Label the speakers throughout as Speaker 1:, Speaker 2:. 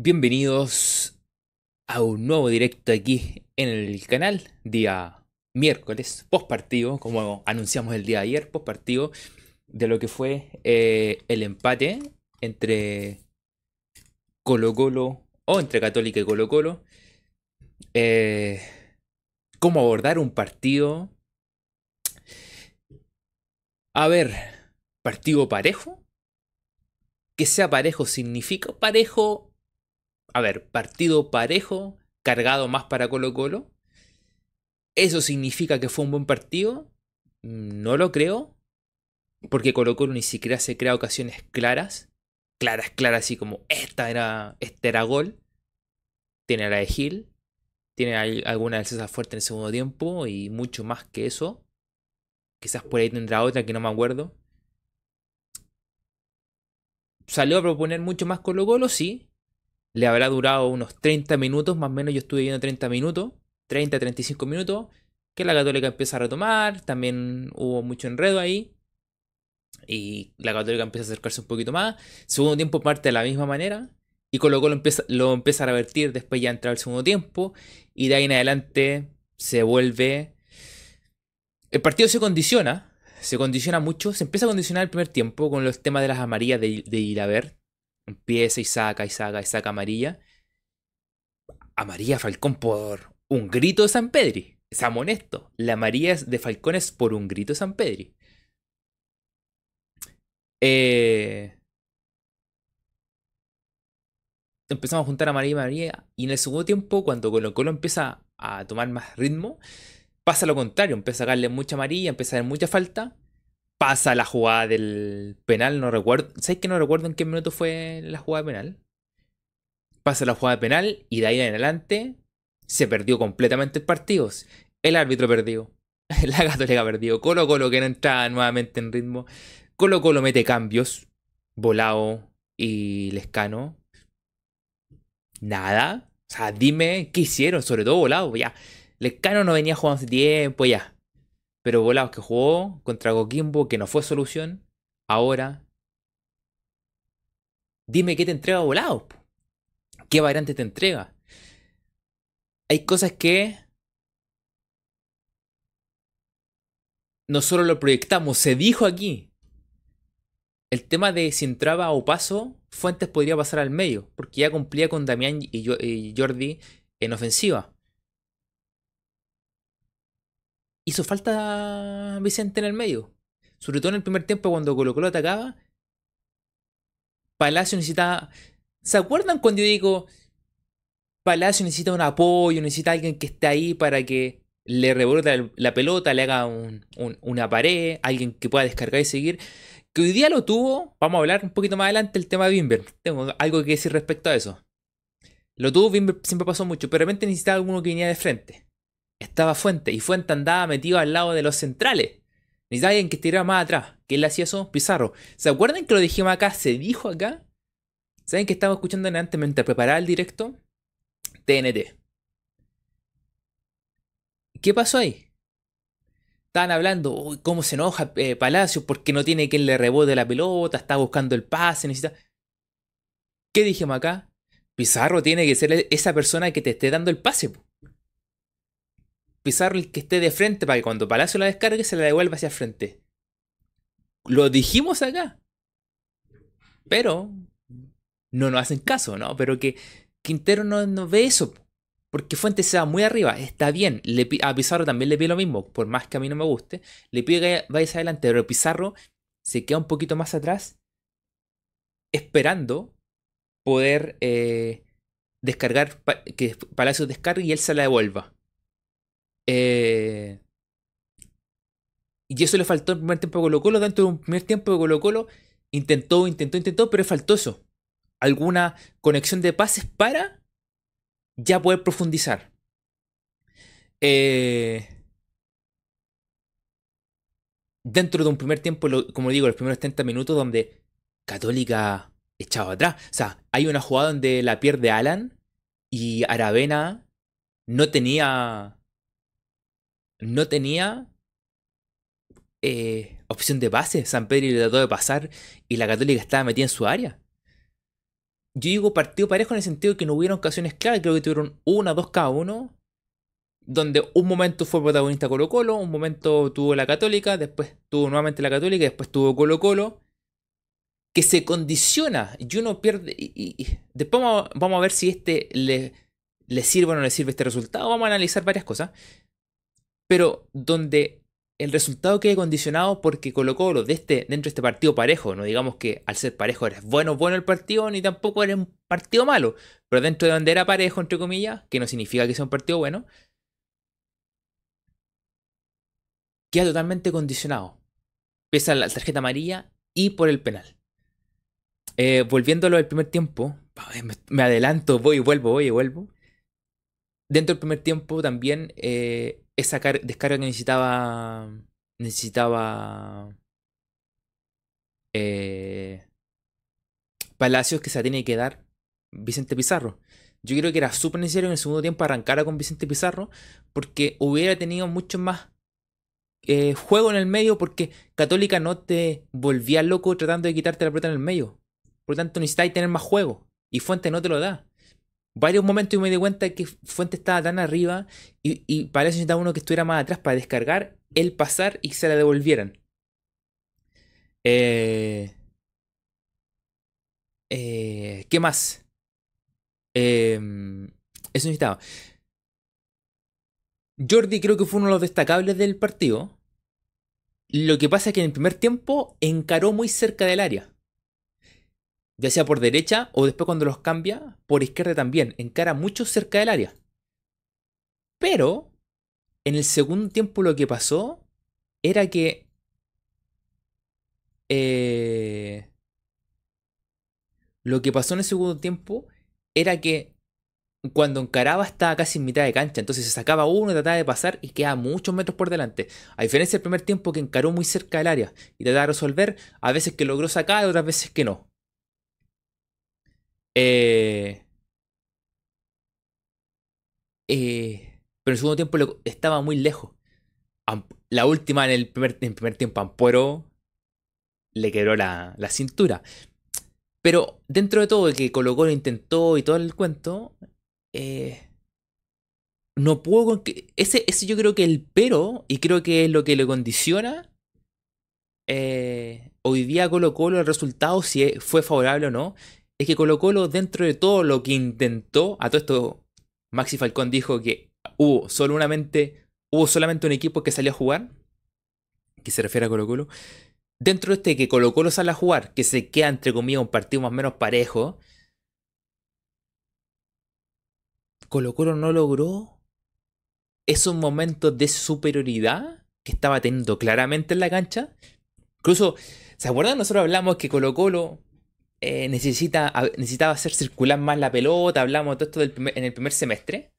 Speaker 1: Bienvenidos a un nuevo directo aquí en el canal, día miércoles, post partido, como anunciamos el día de ayer, post partido de lo que fue eh, el empate entre Colo Colo o entre Católica y Colo Colo. Eh, cómo abordar un partido. A ver, partido parejo. Que sea parejo significa parejo a ver, partido parejo, cargado más para Colo Colo. ¿Eso significa que fue un buen partido? No lo creo. Porque Colo Colo ni siquiera se crea ocasiones claras. Claras, claras, así como esta era, este era gol. Tiene la de Gil. Tiene alguna del César Fuerte en el segundo tiempo. Y mucho más que eso. Quizás por ahí tendrá otra que no me acuerdo. ¿Salió a proponer mucho más Colo Colo? Sí le habrá durado unos 30 minutos, más o menos yo estuve viendo 30 minutos, 30, 35 minutos, que la católica empieza a retomar, también hubo mucho enredo ahí, y la católica empieza a acercarse un poquito más, segundo tiempo parte de la misma manera, y Colo Colo empieza, lo empieza a revertir, después ya entra el segundo tiempo, y de ahí en adelante se vuelve... El partido se condiciona, se condiciona mucho, se empieza a condicionar el primer tiempo con los temas de las amarillas de, de Empieza y saca y saca y saca amarilla. Amarilla Falcón por un grito de San Pedri. Seamos honesto. La amarilla de Falcón es por un grito de San Pedri. Eh, empezamos a juntar amarilla y amarilla. Y en el segundo tiempo, cuando Colo Colo empieza a tomar más ritmo, pasa lo contrario. Empieza a sacarle mucha amarilla, empieza a dar mucha falta pasa la jugada del penal, no recuerdo. ¿Sabes que no recuerdo en qué minuto fue la jugada penal? Pasa la jugada penal y de ahí en adelante se perdió completamente el partido. El árbitro perdió. La Católica perdió. Colo Colo que no entraba nuevamente en ritmo. Colo Colo mete cambios. Volado y Lescano. Nada. O sea, dime qué hicieron, sobre todo Volado. Ya. Lescano no venía jugando hace tiempo, ya. Pero Volados que jugó contra Coquimbo, que no fue solución, ahora. Dime qué te entrega Volados. ¿Qué variante te entrega? Hay cosas que no solo lo proyectamos, se dijo aquí. El tema de si entraba o paso, Fuentes podría pasar al medio, porque ya cumplía con Damián y Jordi en ofensiva. Hizo falta Vicente en el medio. Sobre todo en el primer tiempo cuando Colo Colo atacaba. Palacio necesitaba... ¿Se acuerdan cuando yo digo Palacio necesita un apoyo, necesita alguien que esté ahí para que le rebote la pelota, le haga una pared, alguien que pueda descargar y seguir? Que hoy día lo tuvo, vamos a hablar un poquito más adelante el tema de Bimber. Tengo algo que decir respecto a eso. Lo tuvo, Bimber siempre pasó mucho, pero realmente necesitaba alguno que viniera de frente estaba Fuente y Fuente andaba metido al lado de los centrales. Necesitaba alguien que tirara más atrás. ¿Quién le hacía eso? Pizarro. ¿Se acuerdan que lo dijimos acá? ¿Se dijo acá? ¿Saben que estaba escuchando antes mientras preparaba el directo? TNT. ¿Qué pasó ahí? Estaban hablando, uy, cómo se enoja eh, Palacio porque no tiene quien le rebote la pelota, está buscando el pase, necesita... ¿Qué dijimos acá? Pizarro tiene que ser esa persona que te esté dando el pase. Pizarro el que esté de frente para que cuando Palacio la descargue se la devuelva hacia frente. Lo dijimos acá. Pero no nos hacen caso, ¿no? Pero que Quintero no, ve eso. Porque Fuentes se va muy arriba. Está bien. Le, a Pizarro también le pide lo mismo. Por más que a mí no me guste. Le pide que vaya adelante. Pero Pizarro se queda un poquito más atrás. Esperando poder eh, descargar. Que Palacio descargue y él se la devuelva. Eh, y eso le faltó en el primer tiempo de Colo Colo. Dentro de un primer tiempo de Colo Colo intentó, intentó, intentó, pero faltó eso. Alguna conexión de pases para ya poder profundizar. Eh, dentro de un primer tiempo, como digo, los primeros 30 minutos donde Católica echaba atrás. O sea, hay una jugada donde la pierde Alan y Aravena no tenía no tenía eh, opción de pase. San Pedro le trató de pasar y la Católica estaba metida en su área. yo digo partido parejo en el sentido que no hubieron ocasiones claras, creo que tuvieron una, dos cada uno, donde un momento fue protagonista Colo Colo, un momento tuvo la Católica, después tuvo nuevamente la Católica, después tuvo Colo Colo, que se condiciona y uno pierde. Y, después vamos, a ver si este le sirve o no le sirve este resultado, vamos a analizar varias cosas, pero donde el resultado quede condicionado porque Colo Colo de este, dentro de este partido parejo, no digamos que al ser parejo eres bueno bueno el partido, ni tampoco eres un partido malo, pero dentro de donde era parejo, entre comillas, que no significa que sea un partido bueno, queda totalmente condicionado. Pesa la tarjeta amarilla y por el penal. Eh, volviéndolo al primer tiempo, me, adelanto, voy y vuelvo, voy y vuelvo. Dentro del primer tiempo también eh, esa descarga que necesitaba. Necesitaba. Eh, Palacios que se tiene que dar Vicente Pizarro. Yo creo que era súper necesario en el segundo tiempo arrancar con Vicente Pizarro porque hubiera tenido mucho más eh, juego en el medio porque Católica no te volvía loco tratando de quitarte la pelota en el medio. Por lo tanto, necesitáis tener más juego. Y Fuente no te lo da varios momentos y me di cuenta que Fuente estaba tan arriba y, y para eso necesitaba uno que estuviera más atrás para descargar, el pasar y se la devolvieran. Eh, eh, ¿Qué más? Em, eso necesitaba. Jordi creo que fue uno de los destacables del partido. Lo que pasa es que en el primer tiempo encaró muy cerca del área ya sea por derecha o después cuando los cambia, por izquierda también, encara mucho cerca del área. Pero, en el segundo tiempo lo que pasó era que... Eh, lo que pasó en el segundo tiempo era que cuando encaraba estaba casi en mitad de cancha, entonces se sacaba uno, trataba de pasar y quedaba muchos metros por delante. A diferencia del primer tiempo que encaró muy cerca del área y trataba de resolver, a veces que logró sacar, otras veces que no. Eh, eh, pero en el segundo tiempo estaba muy lejos. La última en el primer, primer tiempo, Ampuero le quebró la, cintura. Pero dentro de todo, que colocó lo intentó y todo el cuento, eh, no puedo. Ese, ese yo creo que el pero, y creo que es lo que le condiciona. hoy día Colo Colo el resultado, si fue favorable o no, es que Colo Colo, dentro de todo lo que intentó, a todo esto, Maxi Falcón dijo que hubo solamente, hubo solamente un equipo que salió a jugar, que se refiere a Colo Colo. Dentro de este que Colo Colo sale a jugar, que se queda entre comillas un partido más o menos parejo, Colo Colo no logró esos momentos de superioridad que estaba teniendo claramente en la cancha. Incluso, ¿se acuerdan? Nosotros hablamos que Colo Colo eh, necesita, necesitaba hacer circular más la pelota, hablamos de todo esto en el primer semestre.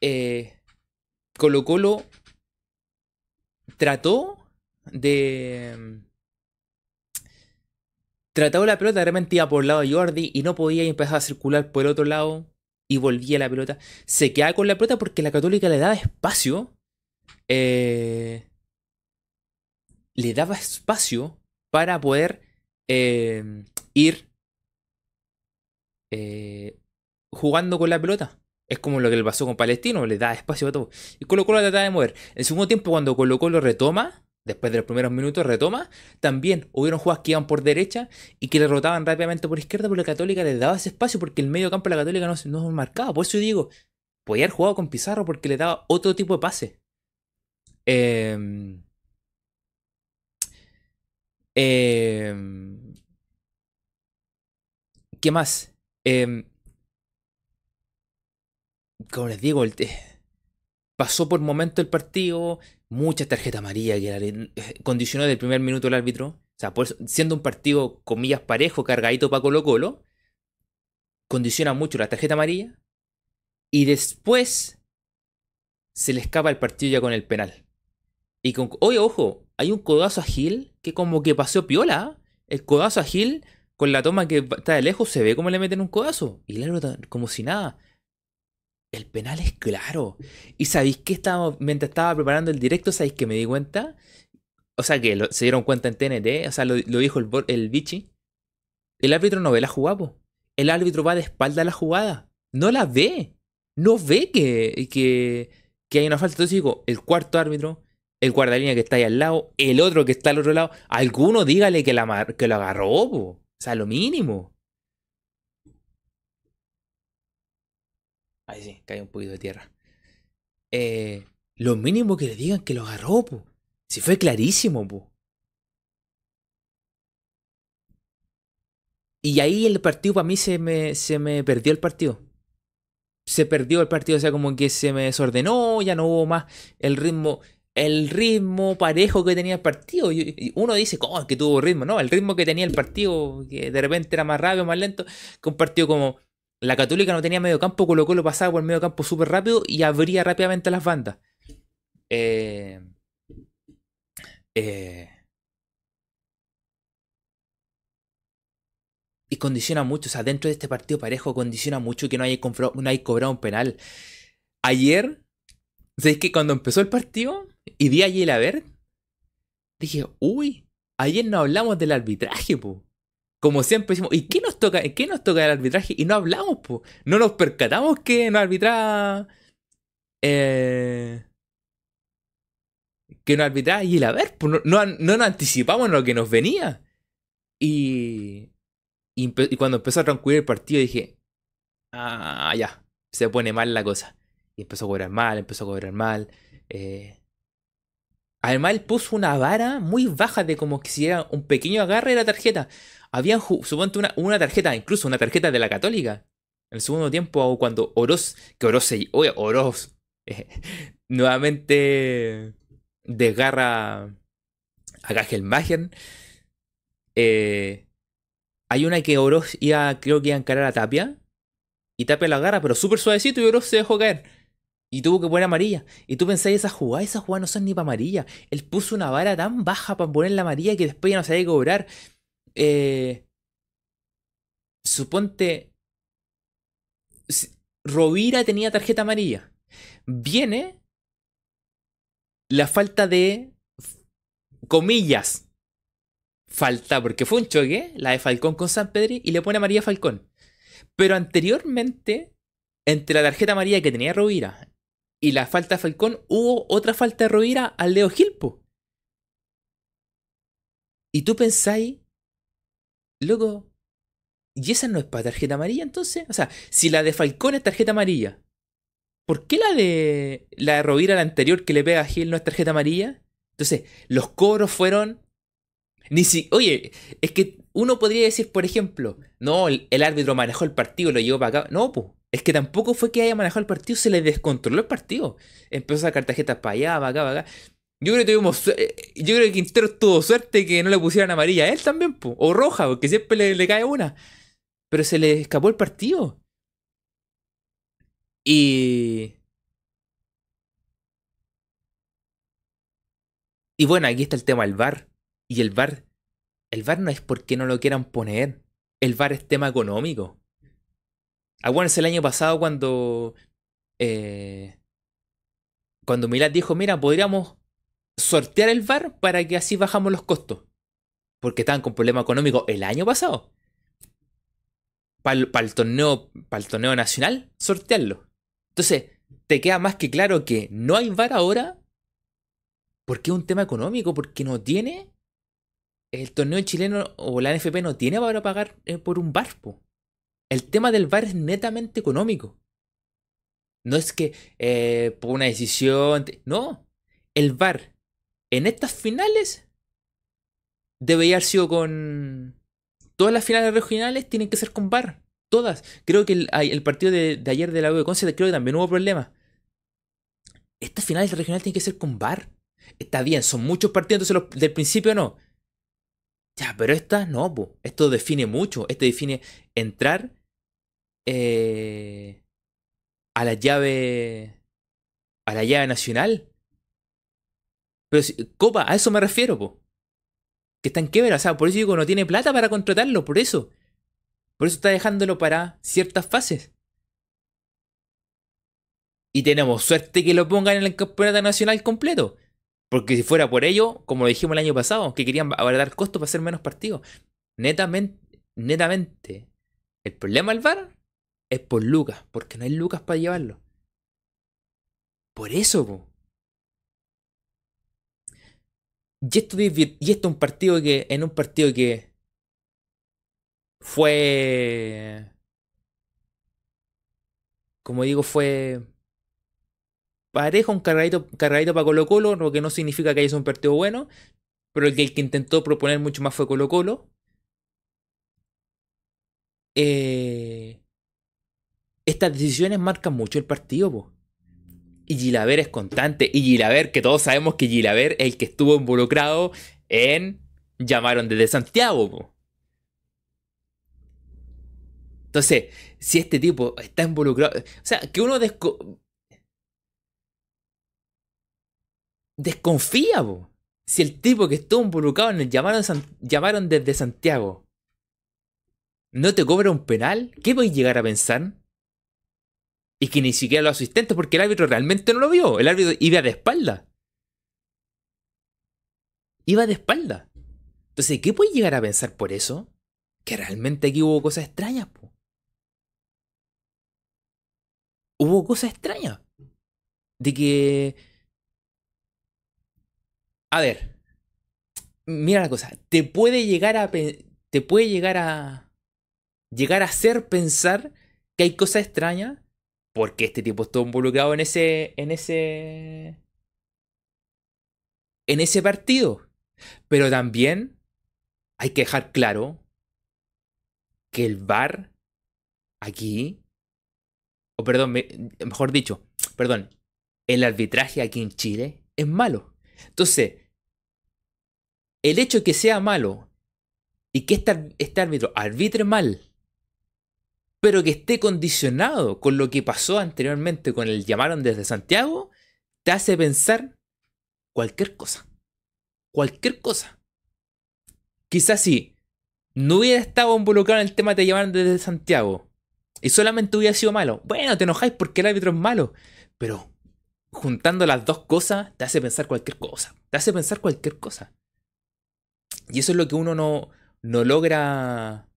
Speaker 1: Eh, Colo Colo trató de... Trató la pelota, realmente iba por el lado de Jordi y no podía y empezaba a circular por el otro lado y volvía la pelota. Se quedaba con la pelota porque la Católica le daba espacio. Eh, le daba espacio para poder Em, ir eh, jugando con la pelota. Es como lo que le pasó con Palestino, le da espacio a todo. Y Colo Colo trataba de mover. En el segundo tiempo, cuando Colo Colo retoma, después de los primeros minutos retoma, también hubieron jugadas que iban por derecha y que le rotaban rápidamente por izquierda, porque la Católica les daba ese espacio, porque el medio campo de la Católica no, no marcaba. Por eso digo, podía haber jugado con Pizarro porque le daba otro tipo de pase. Eh, ¿Qué más? Em, como les digo, el pasó por momento el partido, mucha tarjeta amarilla que eh, condicionó del primer minuto el árbitro. O sea, siendo un partido, comillas, parejo, cargadito para Colo Colo, condiciona mucho la tarjeta amarilla. Y después se le escapa el partido ya con el penal. Y con, oye, ojo, hay un codazo a Gil que como que pasó piola. El codazo a Gil, con la toma que está de lejos, se ve como le meten un codazo. Y claro, como si nada. El penal es claro. Y sabéis que estaba, mientras estaba preparando el directo, sabéis que me di cuenta. O sea, que se dieron cuenta en TNT. O sea, lo, dijo el, el Vichy. El árbitro no ve la jugada, po. El árbitro va de espalda a la jugada. No la ve. No ve que, que, que hay una falta. Entonces digo, el cuarto árbitro, el guardalínea que está ahí al lado, el otro que está al otro lado, alguno dígale que, la, que lo agarró, po. O sea, lo mínimo. Ahí sí, cae un poquito de tierra. Eh, lo mínimo que le digan que lo agarró, po. Si fue clarísimo, po. Y ahí el partido para mí se me, se me perdió el partido. Se perdió el partido, o sea, como que se me desordenó, ya no hubo más el ritmo, el ritmo parejo que tenía el partido. Y uno dice, ¿cómo es que tuvo ritmo? No, el ritmo que tenía el partido, que de repente era más rápido, más lento, que un partido como la Católica no tenía medio campo, Colo lo pasaba por el medio campo súper rápido y abría rápidamente las bandas. Eh, eh, y condiciona mucho, o sea, dentro de este partido parejo condiciona mucho que no haya, no haya cobrado un penal. Ayer, ¿sabes que cuando empezó el partido y vi a ver, dije, uy, ayer no hablamos del arbitraje, po. Como siempre decimos, ¿y qué nos toca, qué nos toca el arbitraje? Y no hablamos, po. No nos percatamos que no arbitraba. Eh, que no arbitraba y el haber, pues no, no, nos anticipamos en lo que nos venía. Y, y, cuando empezó a transcurrir el partido dije, ah, ya, se pone mal la cosa. Y empezó a cobrar mal, empezó a cobrar mal. Eh. Además, él puso una vara muy baja de como que si era un pequeño agarre de la tarjeta. Habían, suponte, una, una tarjeta, incluso una tarjeta de la Católica. En el segundo tiempo, cuando Oroz, que Oroz se. Oye, Oroz. Nuevamente desgarra a Gagelmagen. Eh, hay una que Oroz iba, creo que iba a encarar a Tapia. Y Tapia la agarra, pero súper suavecito y Oroz se dejó caer. Y tuvo que poner amarilla. Y tú pensáis, esa jugada, esa jugada no son ni para amarilla. Él puso una vara tan baja para poner la amarilla que después ya no sabía cobrar. Eh, suponte. Rovira tenía tarjeta amarilla. Viene la falta de comillas falta, porque fue un choque, la de Falcón con San Pedri, y le pone a María Falcón. Pero anteriormente, entre la tarjeta amarilla que tenía Rovira y la falta de Falcón, hubo otra falta de Rovira al Leo Gilpo. Y tú pensáis, luego, ¿y esa no es para tarjeta amarilla entonces? O sea, si la de Falcón es tarjeta amarilla ¿por qué la de la de Rovira, la anterior que le pega a Gil, no es tarjeta amarilla? Entonces, los cobros fueron. Ni si. Oye, es que uno podría decir, por ejemplo, no, el, árbitro manejó el partido, lo llevó para acá. No, pues. Es que tampoco fue que haya manejado el partido, se le descontroló el partido. Empezó a sacar tarjetas para allá, para acá, para acá. Yo creo que tuvimos. Eh, yo creo que Quintero tuvo suerte que no le pusieran amarilla a él también, po. o roja, porque siempre le, le cae una. Pero se le escapó el partido. Y... Y bueno, aquí está el tema del VAR. Y el VAR, el VAR no es porque no lo quieran poner. El VAR es tema económico. Acuérdense el año pasado cuando... Eh, cuando Milad dijo, mira, podríamos sortear el VAR para que así bajamos los costos. Porque estaban con problema económico el año pasado. Para el, torneo, el torneo nacional, sortearlo. Entonces, te queda más que claro que no hay VAR ahora porque es un tema económico, porque no tiene el torneo chileno o la NFP no tiene para pagar eh, por un VAR. El tema del VAR es netamente económico. No es que eh, por una decisión. No. El VAR en estas finales debería haber sido con. Todas las finales regionales tienen que ser con VAR. Todas. Creo que el, partido de, ayer de la U de Conce creo que también hubo problemas. Estas finales regionales tienen que ser con VAR. Está bien, son muchos partidos, entonces del principio no. Ya, pero esta no, esto define mucho. Esto define entrar eh, a la llave. a la llave nacional. Pero Copa, a eso me refiero. Que está en quiebra, o sea, por eso digo, no tiene plata para contratarlo, por eso. Por eso está dejándolo para ciertas fases. Y tenemos suerte que lo pongan en el campeonato nacional completo. Porque si fuera por ello, como lo dijimos el año pasado, que querían abaratar costos para hacer menos partidos. Netamente, netamente el problema del VAR es por Lucas, porque no hay Lucas para llevarlo. Por eso, po. Y esto, y esto es un partido que. En un partido que. Fue. Como digo, fue. Parejo, un cargadito, cargadito para Colo Colo, lo que no significa que haya sido un partido bueno. Pero el que, el que intentó proponer mucho más fue Colo Colo. Eh, estas decisiones marcan mucho el partido, po. Y Gilaver es constante. Y Gilaver, que todos sabemos que Gilaver es el que estuvo involucrado en. Llamaron desde Santiago, po. Entonces, si este tipo está involucrado. O sea, que uno desconfía, po. Si el tipo que estuvo involucrado en el llamaron, llamaron desde Santiago no te cobra un penal, ¿qué voy a llegar a pensar? Y que ni siquiera los asistentes, porque el árbitro realmente no lo vio. El árbitro iba de espalda. Iba de espalda. Entonces, ¿qué puede llegar a pensar por eso? Que realmente aquí hubo cosas extrañas. Hubo cosas extrañas. De que. A ver. Mira la cosa. Te puede llegar a. Te puede llegar a. Llegar a hacer pensar que hay cosas extrañas porque este tipo estuvo involucrado en ese. en ese. en ese partido. Pero también hay que dejar claro que el VAR aquí. O perdón, mejor dicho, perdón. El arbitraje aquí en Chile es malo. Entonces, el hecho de que sea malo y que este, este árbitro arbitre mal pero que esté condicionado con lo que pasó anteriormente con el llamaron desde Santiago, te hace pensar cualquier cosa. Cualquier cosa. Quizás si no hubiera estado involucrado en el tema de llamaron desde Santiago y solamente hubiera sido malo, bueno, te enojáis porque el árbitro es malo, pero juntando las dos cosas te hace pensar cualquier cosa. Te hace pensar cualquier cosa. Y eso es lo que uno no, no logra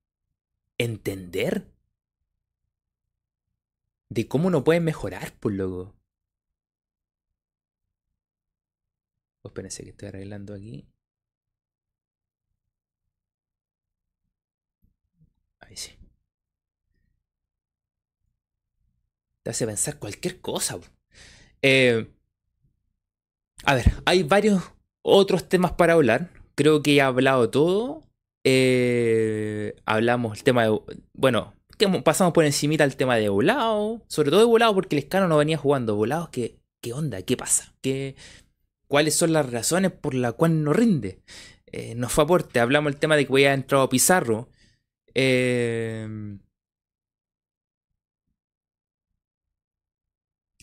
Speaker 1: entender de cómo no pueden mejorar, por pues, loco. Oh, espérense que estoy arreglando aquí. Ahí sí. Te hace pensar cualquier cosa. Eh, a ver, hay varios otros temas para hablar. Creo que he hablado todo. Eh, hablamos el tema de. Bueno, pasamos por encimita el tema de volado, sobre todo de volado porque el escano no venía jugando. Volado, ¿qué, qué onda? ¿Qué pasa? ¿Qué, ¿Cuáles son las razones por las cuales no rinde? Eh, nos fue aporte, hablamos del tema de que voy a entrar a Pizarro. Eh...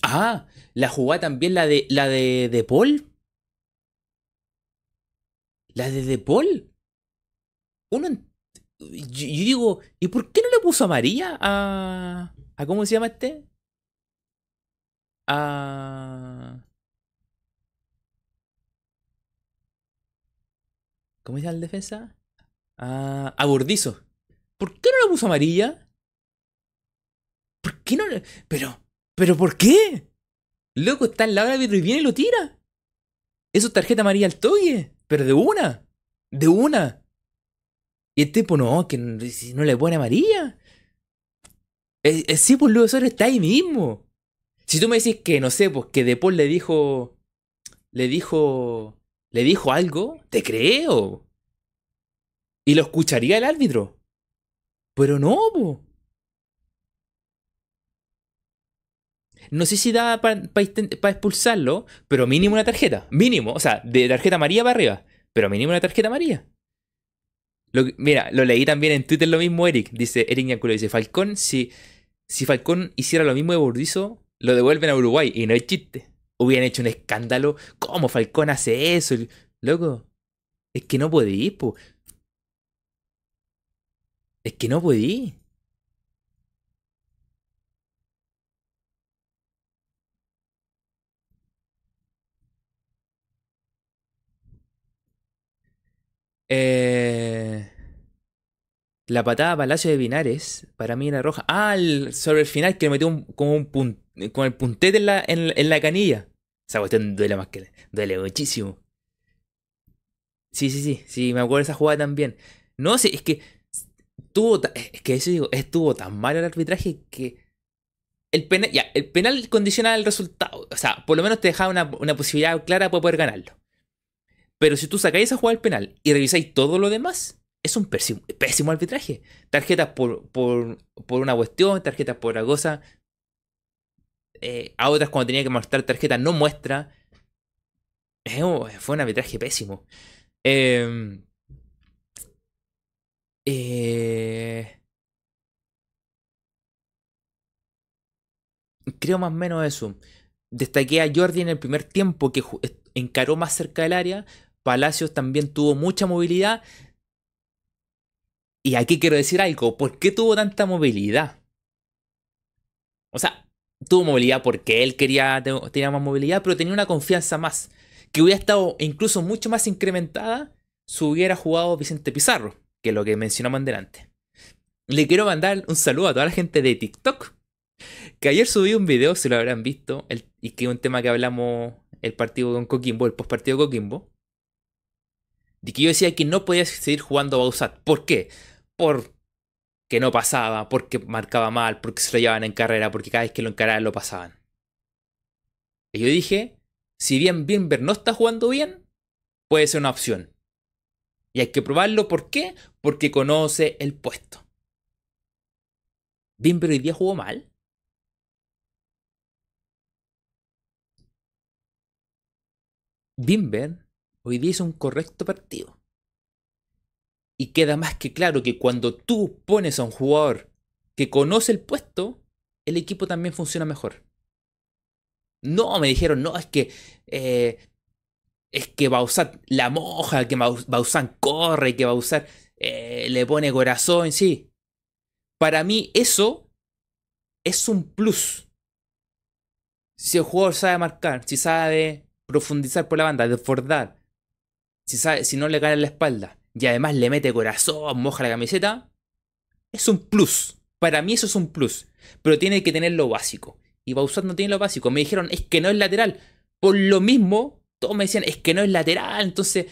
Speaker 1: Ah, la jugada también la de la de, de Paul. La de De Paul. Uno yo, digo, ¿y por qué no le puso amarilla a. a ¿Cómo se llama este? A. ¿Cómo se llama el defensa? A, a. ¿Por qué no le puso amarilla? ¿Por qué no le.? Pero. ¿Pero por qué? Loco, está al lado del árbitro y viene y lo tira. Eso es tarjeta amarilla al toque. Pero de una. De una. Y el tipo, no, que no le pone amarilla. Eh, eh, sí, pues Luis Osorio está ahí mismo. Si tú me decís que, no sé, pues que De le dijo. Le dijo. Le dijo algo, te creo. Y lo escucharía el árbitro. Pero no, pues. No sé si da para expulsarlo, pero mínimo una tarjeta. Mínimo, o sea, de tarjeta amarilla para arriba. Pero mínimo una tarjeta amarilla mira, lo leí también en Twitter lo mismo Eric. Dice Eric Ñanculo, dice, Falcón, si, si Falcón hiciera lo mismo de Burdizo, lo devuelven a Uruguay. Y no es chiste. Hubieran hecho un escándalo. ¿Cómo Falcón hace eso? Loco, es que no podí, po. Es que no podí. Eh... La patada Palacio de Pinares, para mí era roja. Ah, sobre el final que metió con el puntete en la, canilla. Esa cuestión duele más que. Duele muchísimo. Sí, sí, sí. Sí, me acuerdo de esa jugada también. No sé, es que. Tuvo, es que eso digo, estuvo tan mal el arbitraje que. El penal, ya, el penal condiciona el resultado. O sea, por lo menos te dejaba una, una posibilidad clara para poder ganarlo. Pero si tú sacáis esa jugada del penal y revisáis todo lo demás, es un pésimo, pésimo arbitraje. Tarjetas por, por, por, una cuestión, tarjetas por otra cosa. Eh, a otras cuando tenía que mostrar tarjetas no muestra. fue un arbitraje pésimo. Em, eh, creo más o menos eso. Destaqué a Jordi en el primer tiempo que encaró más cerca del área. Palacios también tuvo mucha movilidad. Y aquí quiero decir algo. ¿Por qué tuvo tanta movilidad? O sea, tuvo movilidad porque él quería tener más movilidad, pero tenía una confianza más. Que hubiera estado incluso mucho más incrementada si hubiera jugado Vicente Pizarro, que es lo que mencionamos en delante. Le quiero mandar un saludo a toda la gente de TikTok. Que ayer subí un video, si lo habrán visto, y que es un tema que hablamos el partido con Coquimbo, el postpartido Coquimbo. De que yo decía que no podía seguir jugando Bausat. ¿Por qué? porque no pasaba, porque marcaba mal, porque se lo llevaban en carrera, porque cada vez que lo encaraban lo pasaban. Y yo dije, si bien Bimber no está jugando bien, puede ser una opción. Y hay que probarlo, ¿por qué? Porque conoce el puesto. Bimber hoy día jugó mal. Bimber hoy día hizo un correcto partido. Y queda más que claro que cuando tú pones a un jugador que conoce el puesto, el equipo también funciona mejor. No, me dijeron, no, es que. Eh, es que Bausat la moja, que Bausan corre, que Bausat eh, le pone corazón, sí. Para mí, eso es un plus. Si el jugador sabe marcar, si sabe profundizar por la banda, desbordar, si, no le cae en la espalda, y además le mete corazón, moja la camiseta, es un plus. Para mí eso es un plus. Pero tiene que tener lo básico. Y Bausat no tiene lo básico. Me dijeron, es que no es lateral. Por lo mismo, todos me decían, es que no es lateral. Entonces,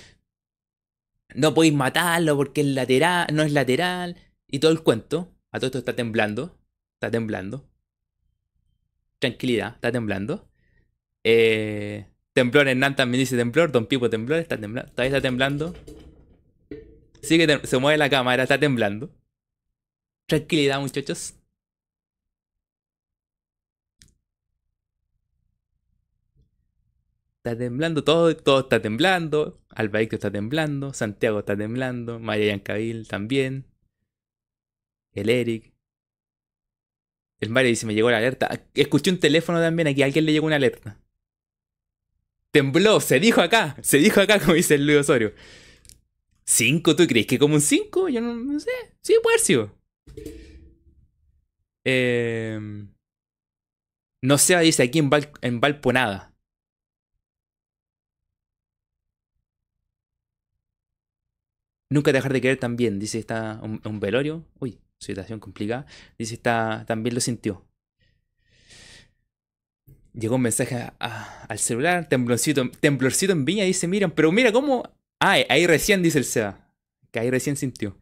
Speaker 1: no podéis matarlo porque es lateral, no es lateral. Y todo el cuento. A todo esto está temblando. Está temblando. Tranquilidad, está temblando. Eh, temblor Hernán también dice temblor. Don Pipo temblor, está temblando. Todavía está temblando. Sí que se mueve la cámara, está temblando. Tranquilidad, muchachos. Está temblando, todo, todo está temblando. Albaicto está temblando, Santiago está temblando, María Yancabil también. El Eric. El Mario dice, me llegó la alerta. Escuché un teléfono también aquí, alguien le llegó una alerta. Tembló, se dijo acá, se dijo acá, como dice el Luis Osorio. ¿Cinco? ¿Tú crees que como un 5? Yo no, sé. Sí, puede ser. Eh, no sé, dice aquí en, Val, en Valponada. Nunca dejar de querer también. Dice está un, velorio. Uy, situación complicada. Dice está también lo sintió. Llegó un mensaje al celular, temblorcito, temblorcito en Viña, dice, miren, pero mira cómo Ah, ahí recién dice el SEA. Que ahí recién sintió.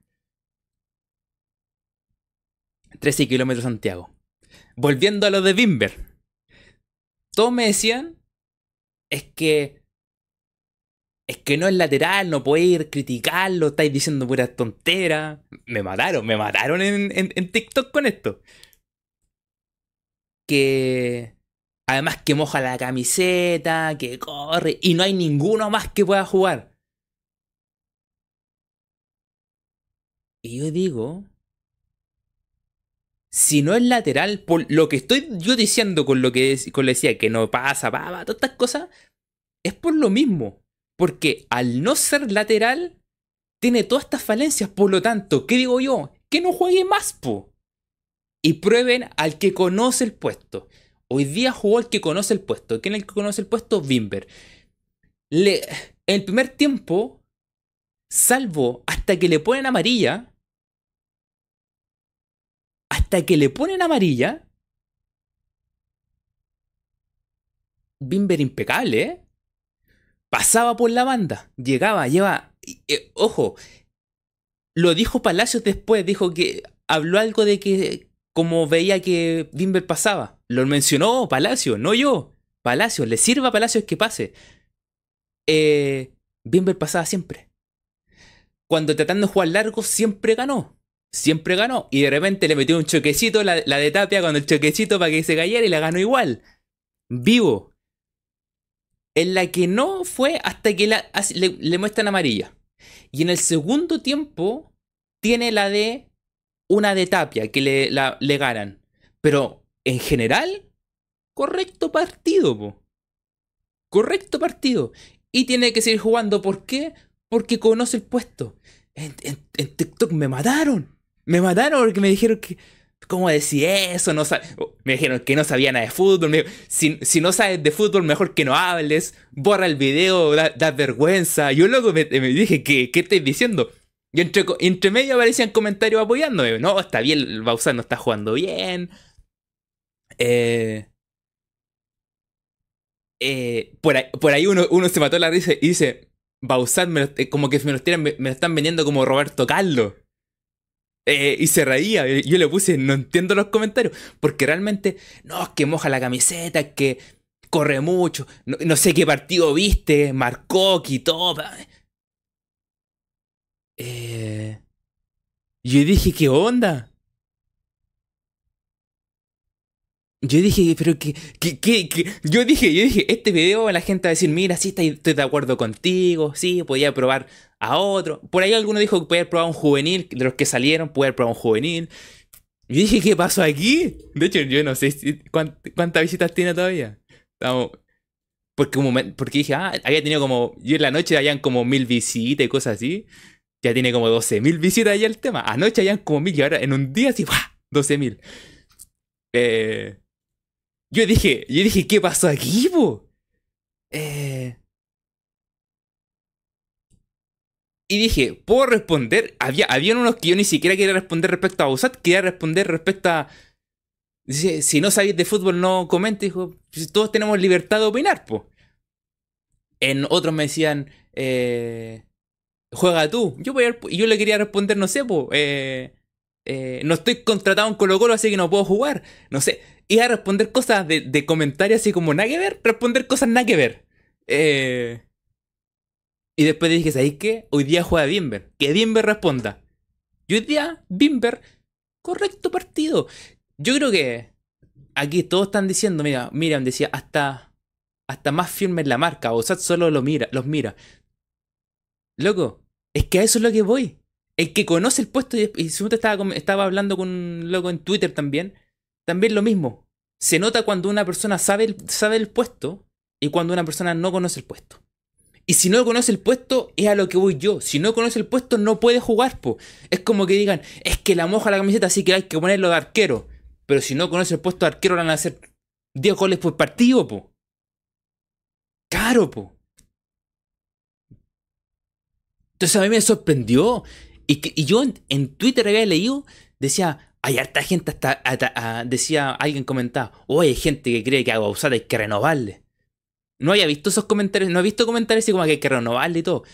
Speaker 1: 13 kilómetros Santiago. Volviendo a lo de Bimber. Todos me decían. Es que. Es que no es lateral, no puede ir criticarlo, estáis diciendo pura tontera. Me mataron, me mataron en, en TikTok con esto. Que. Además que moja la camiseta, que corre, y no hay ninguno más que pueda jugar. Y yo digo, si no es lateral, por lo que estoy yo diciendo con lo que con lo decía, que no pasa, va, todas estas cosas, es por lo mismo. Porque al no ser lateral, tiene todas estas falencias. Por lo tanto, ¿qué digo yo? Que no juegue más, po. Y prueben al que conoce el puesto. Hoy día jugó el que conoce el puesto. ¿Quién es el que conoce el puesto? Bimber. Le, en el primer tiempo, salvo hasta que le ponen amarilla, hasta que le ponen amarilla. Bimber impecable, ¿eh? Pasaba por la banda, llegaba, lleva. Eh, ojo, lo dijo Palacios después, dijo que habló algo de que como veía que Bimber pasaba. Lo mencionó Palacios, no yo. Palacios, le sirva a Palacios que pase. Eh, Bimber pasaba siempre. Cuando tratando de jugar largo, siempre ganó. Siempre ganó. Y de repente le metió un choquecito, la, de Tapia, cuando el choquecito para que se cayera y la ganó igual. Vivo. En la que no fue hasta que le, muestran amarilla. Y en el segundo tiempo tiene la de una de Tapia que le, le ganan. Pero en general, correcto partido, po. Correcto partido. Y tiene que seguir jugando. ¿Por qué? Porque conoce el puesto. En, TikTok me mataron. Me mataron porque me dijeron que. ¿Cómo decir eso? No me dijeron que no sabía nada de fútbol. si, no sabes de fútbol, mejor que no hables. Borra el video, da, vergüenza. Yo luego me, dije, ¿qué, ¿qué estoy diciendo? Y entre, medio aparecían comentarios apoyándome. No, está bien, el no está jugando bien. Eh, eh, por, ahí, uno, se mató la risa y dice, Bausat, eh, como que me lo, me, lo, están vendiendo como Roberto Carlos. y se reía. Yo le puse, no entiendo los comentarios. Porque realmente, no, es que moja la camiseta, es que corre mucho. No, sé qué partido viste, marcó, quitó. Eh, yo dije, ¿qué onda? Yo dije, pero que, que, yo dije, yo dije, este video la gente va a decir, mira, sí, estoy, de acuerdo contigo, sí, podía probar a otro. Por ahí alguno dijo que podía probado un juvenil, de los que salieron, podía probado un juvenil. Yo dije, ¿qué pasó aquí? De hecho, yo no sé cuántas, visitas tiene todavía. porque, un porque dije, ah, había tenido como, yo en la noche habían como mil visitas y cosas así. Ya tiene como 12 mil visitas ya el tema. Anoche habían como mil y ahora en un día así, ¡buah! 12 mil. Eh, yo dije, yo dije, ¿qué pasó aquí, po? Eh... Y dije, ¿puedo responder? Había, habían unos que yo ni siquiera quería responder respecto a Usat, quería responder respecto a. Si no sabéis de fútbol, no comente. Dijo, todos tenemos libertad de opinar, po. En otros me decían, eh, juega tú. Yo, yo le quería responder, no sé, po. Eh, eh, no estoy contratado en Colo Colo, así que no puedo jugar. No sé iba a responder cosas de, comentarios así como nada que ver, responder cosas nada que ver. Eh, y después dije, ¿sabéis qué? Hoy día juega Bimber. Que Bimber responda. Y hoy día, Bimber, correcto partido. Yo creo que aquí todos están diciendo, mira, Miriam decía, hasta, hasta más firme en la marca. O sea, solo lo mira, los mira. Loco, es que a eso es lo que voy. El que conoce el puesto, y, y si estaba, estaba hablando con un loco en Twitter también, también lo mismo. Se nota cuando una persona sabe el, sabe el puesto y cuando una persona no conoce el puesto. Y si no conoce el puesto, es a lo que voy yo. Si no conoce el puesto, no puede jugar, po. Es como que digan, es que la moja la camiseta, así que hay que ponerlo de arquero. Pero si no conoce el puesto de arquero, van a hacer 10 goles por partido, po. Caro, po. Entonces a mí me sorprendió. Y, y yo en, en Twitter había leído, decía, hay harta gente hasta, ah, decía, alguien comentaba, oye, hay gente que cree que a usar hay que renovarle. No había visto esos comentarios, no he visto comentarios así como que hay que renovarle y todo.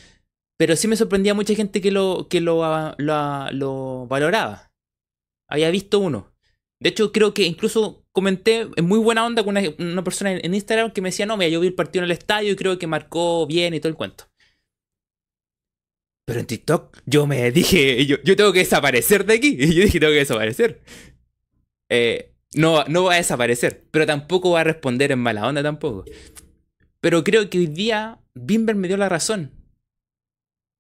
Speaker 1: Pero sí me sorprendía mucha gente que lo, que lo, ah, ah, lo, valoraba. Había visto uno. De hecho, creo que incluso comenté en muy buena onda con una, persona en, Instagram que me decía, no, mira, yo vi el partido en el estadio y creo que marcó bien y todo el cuento. Pero en TikTok yo me dije, yo, tengo que desaparecer de aquí. Y yo dije, tengo que desaparecer. Eh, no, no va a desaparecer, pero tampoco va a responder en mala onda tampoco. Pero creo que hoy día Bimber me dio la razón.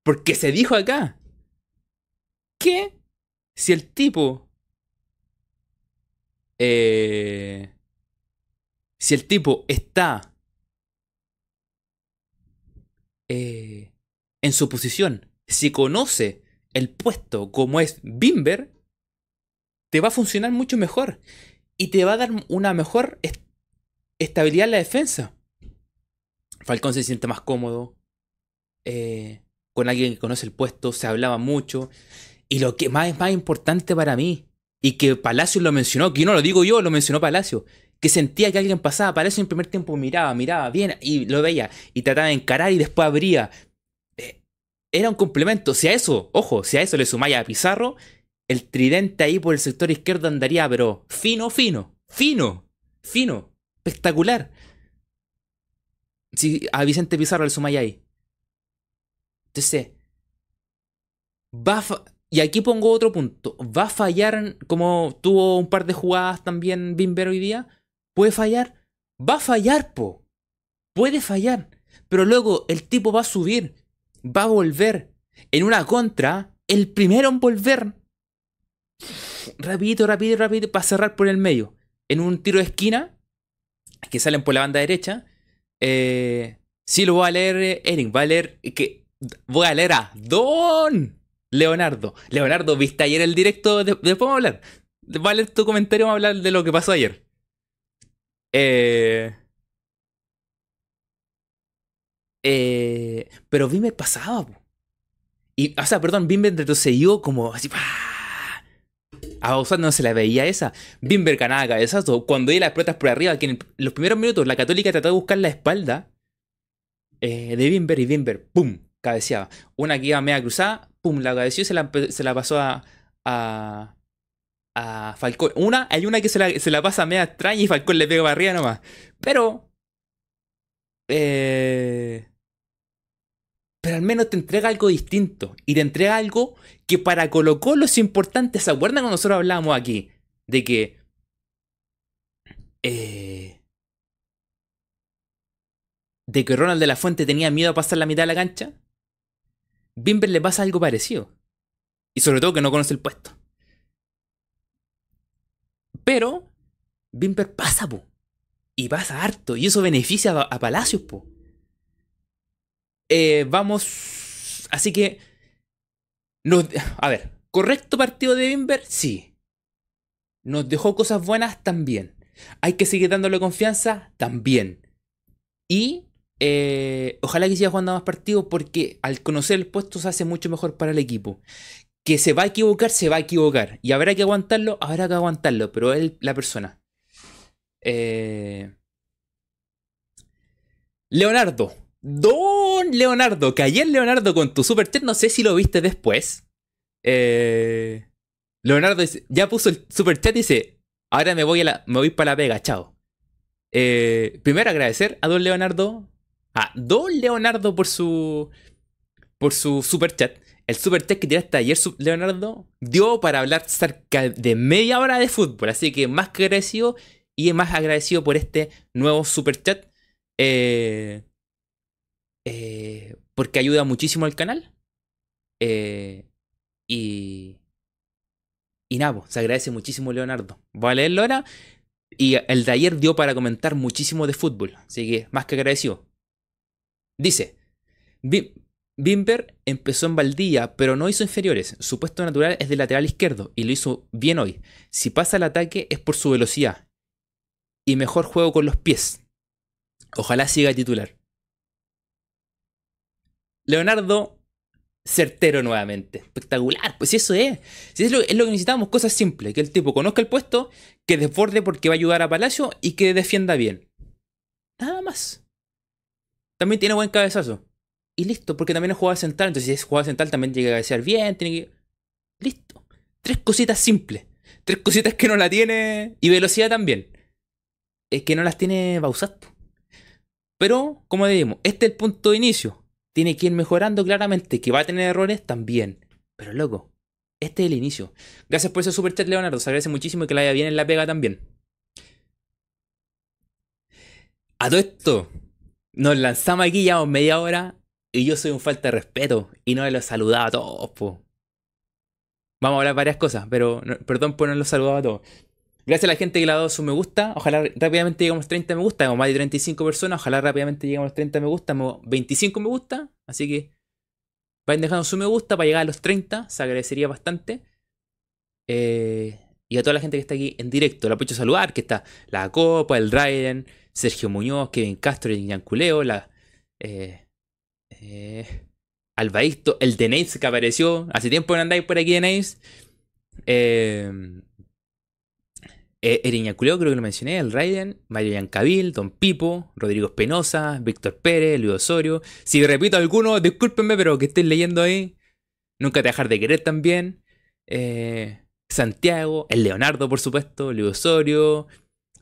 Speaker 1: Porque se dijo acá que si el tipo... Eh, si el tipo está eh, en su posición si conoce el puesto como es Bimber, te va a funcionar mucho mejor y te va a dar una mejor estabilidad en la defensa. Falcón se siente más cómodo. Eh, con alguien que conoce el puesto, se hablaba mucho. Y lo que más es más importante para mí, Y que Palacio lo mencionó, que no lo digo yo, lo mencionó Palacio. Que sentía que alguien pasaba, Palacio en primer tiempo miraba, miraba bien y lo veía. Y trataba de encarar y después abría. Era un complemento. Si a eso, ojo, si a eso le sumáis a Pizarro, el tridente ahí por el sector izquierdo andaría, pero fino, fino, fino, fino, espectacular. Si a Vicente Pizarro le sumáis ahí. Entonces, va y aquí pongo otro punto. ¿Va a fallar como tuvo un par de jugadas también Bimber hoy día? ¿Puede fallar? Va a fallar, po. Puede fallar. Pero luego el tipo va a subir. Va a volver. En una contra, el primero en volver. Rapidito, rápido, rápido, para cerrar por el medio. En un tiro de esquina, que salen por la banda derecha. Eh, sí lo voy a leer, eh, Eric. Va a leer. Que, voy a leer a Don Leonardo. Leonardo, ¿viste ayer el directo? después vamos a hablar. Va a leer tu comentario, vamos a hablar de lo que pasó ayer. Eh, eh, pero Bimber pasaba. Y, o sea, perdón, Bimber retrocedió como así. A Bausat no se la veía esa. Bimber ganaba cabezazo. Cuando iba las pelotas por arriba, en los primeros minutos la Católica trató de buscar la espalda eh, de Bimber y Bimber, ¡pum! cabeceaba. Una que iba media cruzada, pum, la cabeció y se la, se la pasó a, a, a Falcón. Una, hay una que se la, se la pasa media extraña y Falcón le pega para arriba nomás. Pero. Eh, pero al menos te entrega algo distinto. Y te entrega algo que para Colo Colo es importante. ¿Se acuerdan cuando nosotros hablábamos aquí? De que. Eh, de que Ronald de la Fuente tenía miedo a pasar la mitad de la cancha. Bimber le pasa algo parecido. Y sobre todo que no conoce el puesto. Pero Bimber pasa, po. Y pasa harto. Y eso beneficia a, Palacios, po. Eh, vamos. Así que. a ver. ¿Correcto partido de Bimber? Sí. ¿Nos dejó cosas buenas? También. ¿Hay que seguir dándole confianza? También. Y eh, ojalá que siga jugando más partidos porque al conocer el puesto se hace mucho mejor para el equipo. Que se va a equivocar, se va a equivocar. Y habrá que aguantarlo, habrá que aguantarlo, pero él, la persona. Eh, Leonardo. Don Leonardo. Que ayer Leonardo con tu super chat, no sé si lo viste después. Eh, Leonardo ya puso el super chat y dice, ahora me voy, a la, me voy para la pega, chao. primero agradecer a don Leonardo a Don Leonardo por su por su super chat. El super chat que tiraste ayer, Leonardo, dio para hablar cerca de media hora de fútbol. Así que más que agradecido y más agradecido por este nuevo super chat. Eh, eh, porque ayuda muchísimo al canal. Eh, y. Y nada, se agradece muchísimo, Leonardo. Voy a leerlo ahora. Y el de ayer dio para comentar muchísimo de fútbol. Así que más que agradecido. Dice, Bimber empezó en Valdía, pero no hizo inferiores. Su puesto natural es de lateral izquierdo y lo hizo bien hoy. Si pasa el ataque es por su velocidad y mejor juego con los pies. Ojalá siga titular. Leonardo certero nuevamente. Espectacular. Pues eso es. Si es, lo, es lo que necesitamos, cosas simples. Que el tipo conozca el puesto, que desborde porque va a ayudar a Palacio y que defienda bien. Nada más. También tiene buen cabezazo. Y listo, porque también es jugada central. Entonces, si es jugada central, también tiene que cabecear bien. Tiene que. Listo. Tres cositas simples. Tres cositas que no la tiene. Y velocidad también. Es que no las tiene Bausat. Pero, como decimos, este es el punto de inicio. Tiene que ir mejorando claramente. Que va a tener errores también. Pero loco, este es el inicio. Gracias por ese super chat, Leonardo. Se agradece muchísimo y que la haya bien en la pega también. A todo esto, nos lanzamos aquí, ya media hora, y yo soy un falta de respeto, y no los saludaba a todos. Vamos a hablar varias cosas, pero perdón por no los saludaba a todos. Gracias a la gente que le ha dado su me gusta. Ojalá rápidamente lleguemos a 30 me gusta. Tengo más de 35 personas. Ojalá rápidamente lleguemos a los 30 me gusta. 25 me gusta. Así que vayan dejando su me gusta para llegar a los 30. Se agradecería bastante. Eh, y a toda la gente que está aquí en directo. La aprovecho a saludar. Que está la Copa, el Raiden, Sergio Muñoz, Kevin Castro, el Culeo, la. Eh, eh, el de Naves que apareció. Hace tiempo no andáis por aquí de Naves. Eh, Eh, Culeo, creo que lo mencioné, el Raiden, Mario Yancabil, Don Pipo, Rodrigo Espinosa, Víctor Pérez, Luis Osorio. Si repito alguno, discúlpenme, pero que estén leyendo ahí. Nunca te dejar de querer también. Eh, Santiago, el Leonardo, por supuesto, Luis Osorio.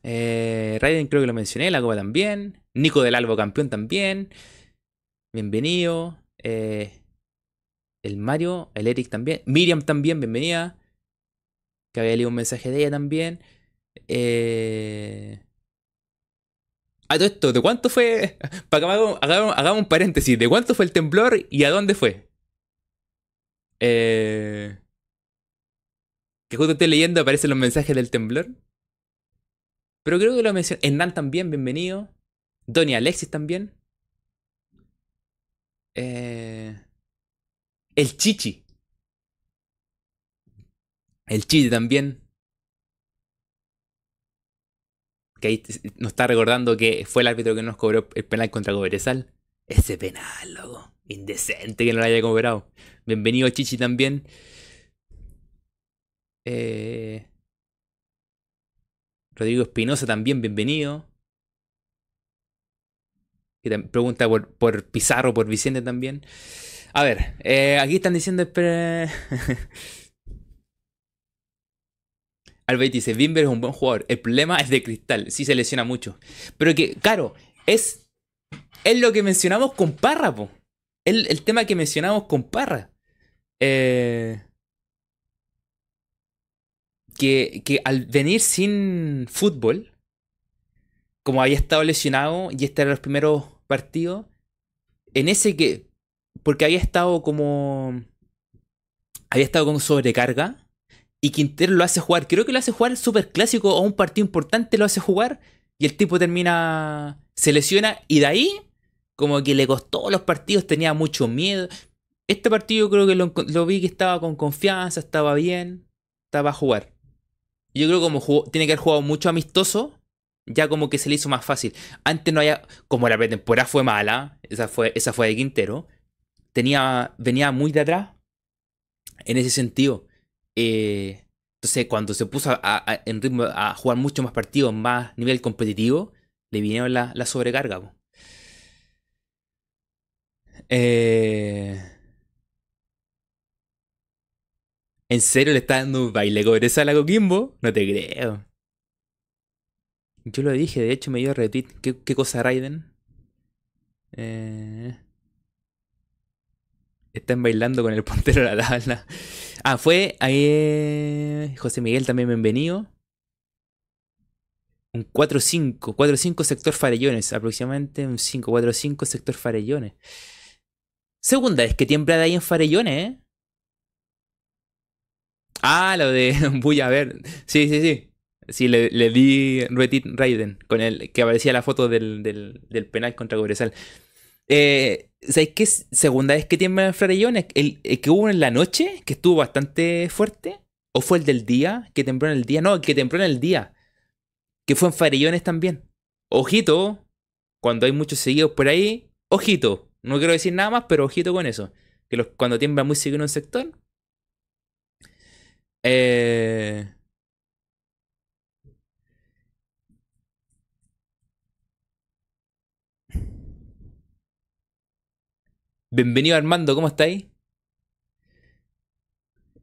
Speaker 1: Eh, Raiden creo que lo mencioné, la Copa también. Nico del Albo campeón también. Bienvenido. Eh, el Mario, el Eric también. Miriam también, bienvenida. Que había leído un mensaje de ella también. Eh... A todo esto, ¿de cuánto fue? Para que hagamos, un paréntesis. ¿De cuánto fue el temblor y a dónde fue? Eh... Que justo estoy leyendo aparecen los mensajes del temblor. Pero creo que lo mencioné. Hernán también, bienvenido. Donny Alexis también. Eh... El Chichi. El Chichi también. Que ahí nos está recordando que fue el árbitro que nos cobró el penal contra Cobresal. Ese penal, loco. Indecente que no lo haya cobrado. Bienvenido Chichi también. Eh... Rodrigo Espinosa también, bienvenido. pregunta por, por Pizarro, por Vicente también. A ver, eh, aquí están diciendo. Albert dice: Bimber es un buen jugador. El problema es de cristal. Sí se lesiona mucho. Pero que, claro, es. Es lo que mencionamos con Parra, po. El, el tema que mencionamos con Parra. Eh, que, que al venir sin fútbol, como había estado lesionado y este era los primeros partidos, en ese que porque había estado como. Había estado con sobrecarga. Y Quintero lo hace jugar. Creo que lo hace jugar súper clásico o un partido importante lo hace jugar. Y el tipo termina. Se lesiona. Y de ahí, como que le costó los partidos. Tenía mucho miedo. Este partido creo que lo, vi que estaba con confianza. Estaba bien. Estaba a jugar. Yo creo que como tiene que haber jugado mucho amistoso. Ya como que se le hizo más fácil. Antes no había. Como la pretemporada fue mala. Esa fue, esa fue de Quintero tenía, venía muy de atrás en ese sentido. Eh, entonces, cuando se puso a, en ritmo a jugar mucho más partidos, más nivel competitivo, le vinieron la, la sobrecarga. Eh, ¿En serio le está dando un baile cobresa a la Coquimbo? No te creo. Yo lo dije, de hecho me dio retweet. ¿Qué, qué cosa Raiden? Eh... Están bailando con el puntero a la tabla. Ah, fue ahí. José Miguel también bienvenido. Un 4-5. 4-5 sector Farellones. Aproximadamente un 5-4-5 sector Farellones. Segunda vez que tiembla de ahí en Farellones, ¿eh? Ah, lo de Voy a ver. Sí, sí, sí. Sí, le, le di Retit Raiden. Con el que aparecía la foto del, del, del penal contra Cobresal. Eh, ¿Sabes qué? Segunda vez que tiembla en Farellones. El, que hubo en la noche, que estuvo bastante fuerte. ¿O fue el del día? Que tembló en el día. No, que tembló en el día. Que fue en Farellones también. Ojito. Cuando hay muchos seguidos por ahí. Ojito. No quiero decir nada más, pero ojito con eso. Que los, cuando tiembla muy seguido en un sector. Eh, Bienvenido Armando, ¿cómo estáis?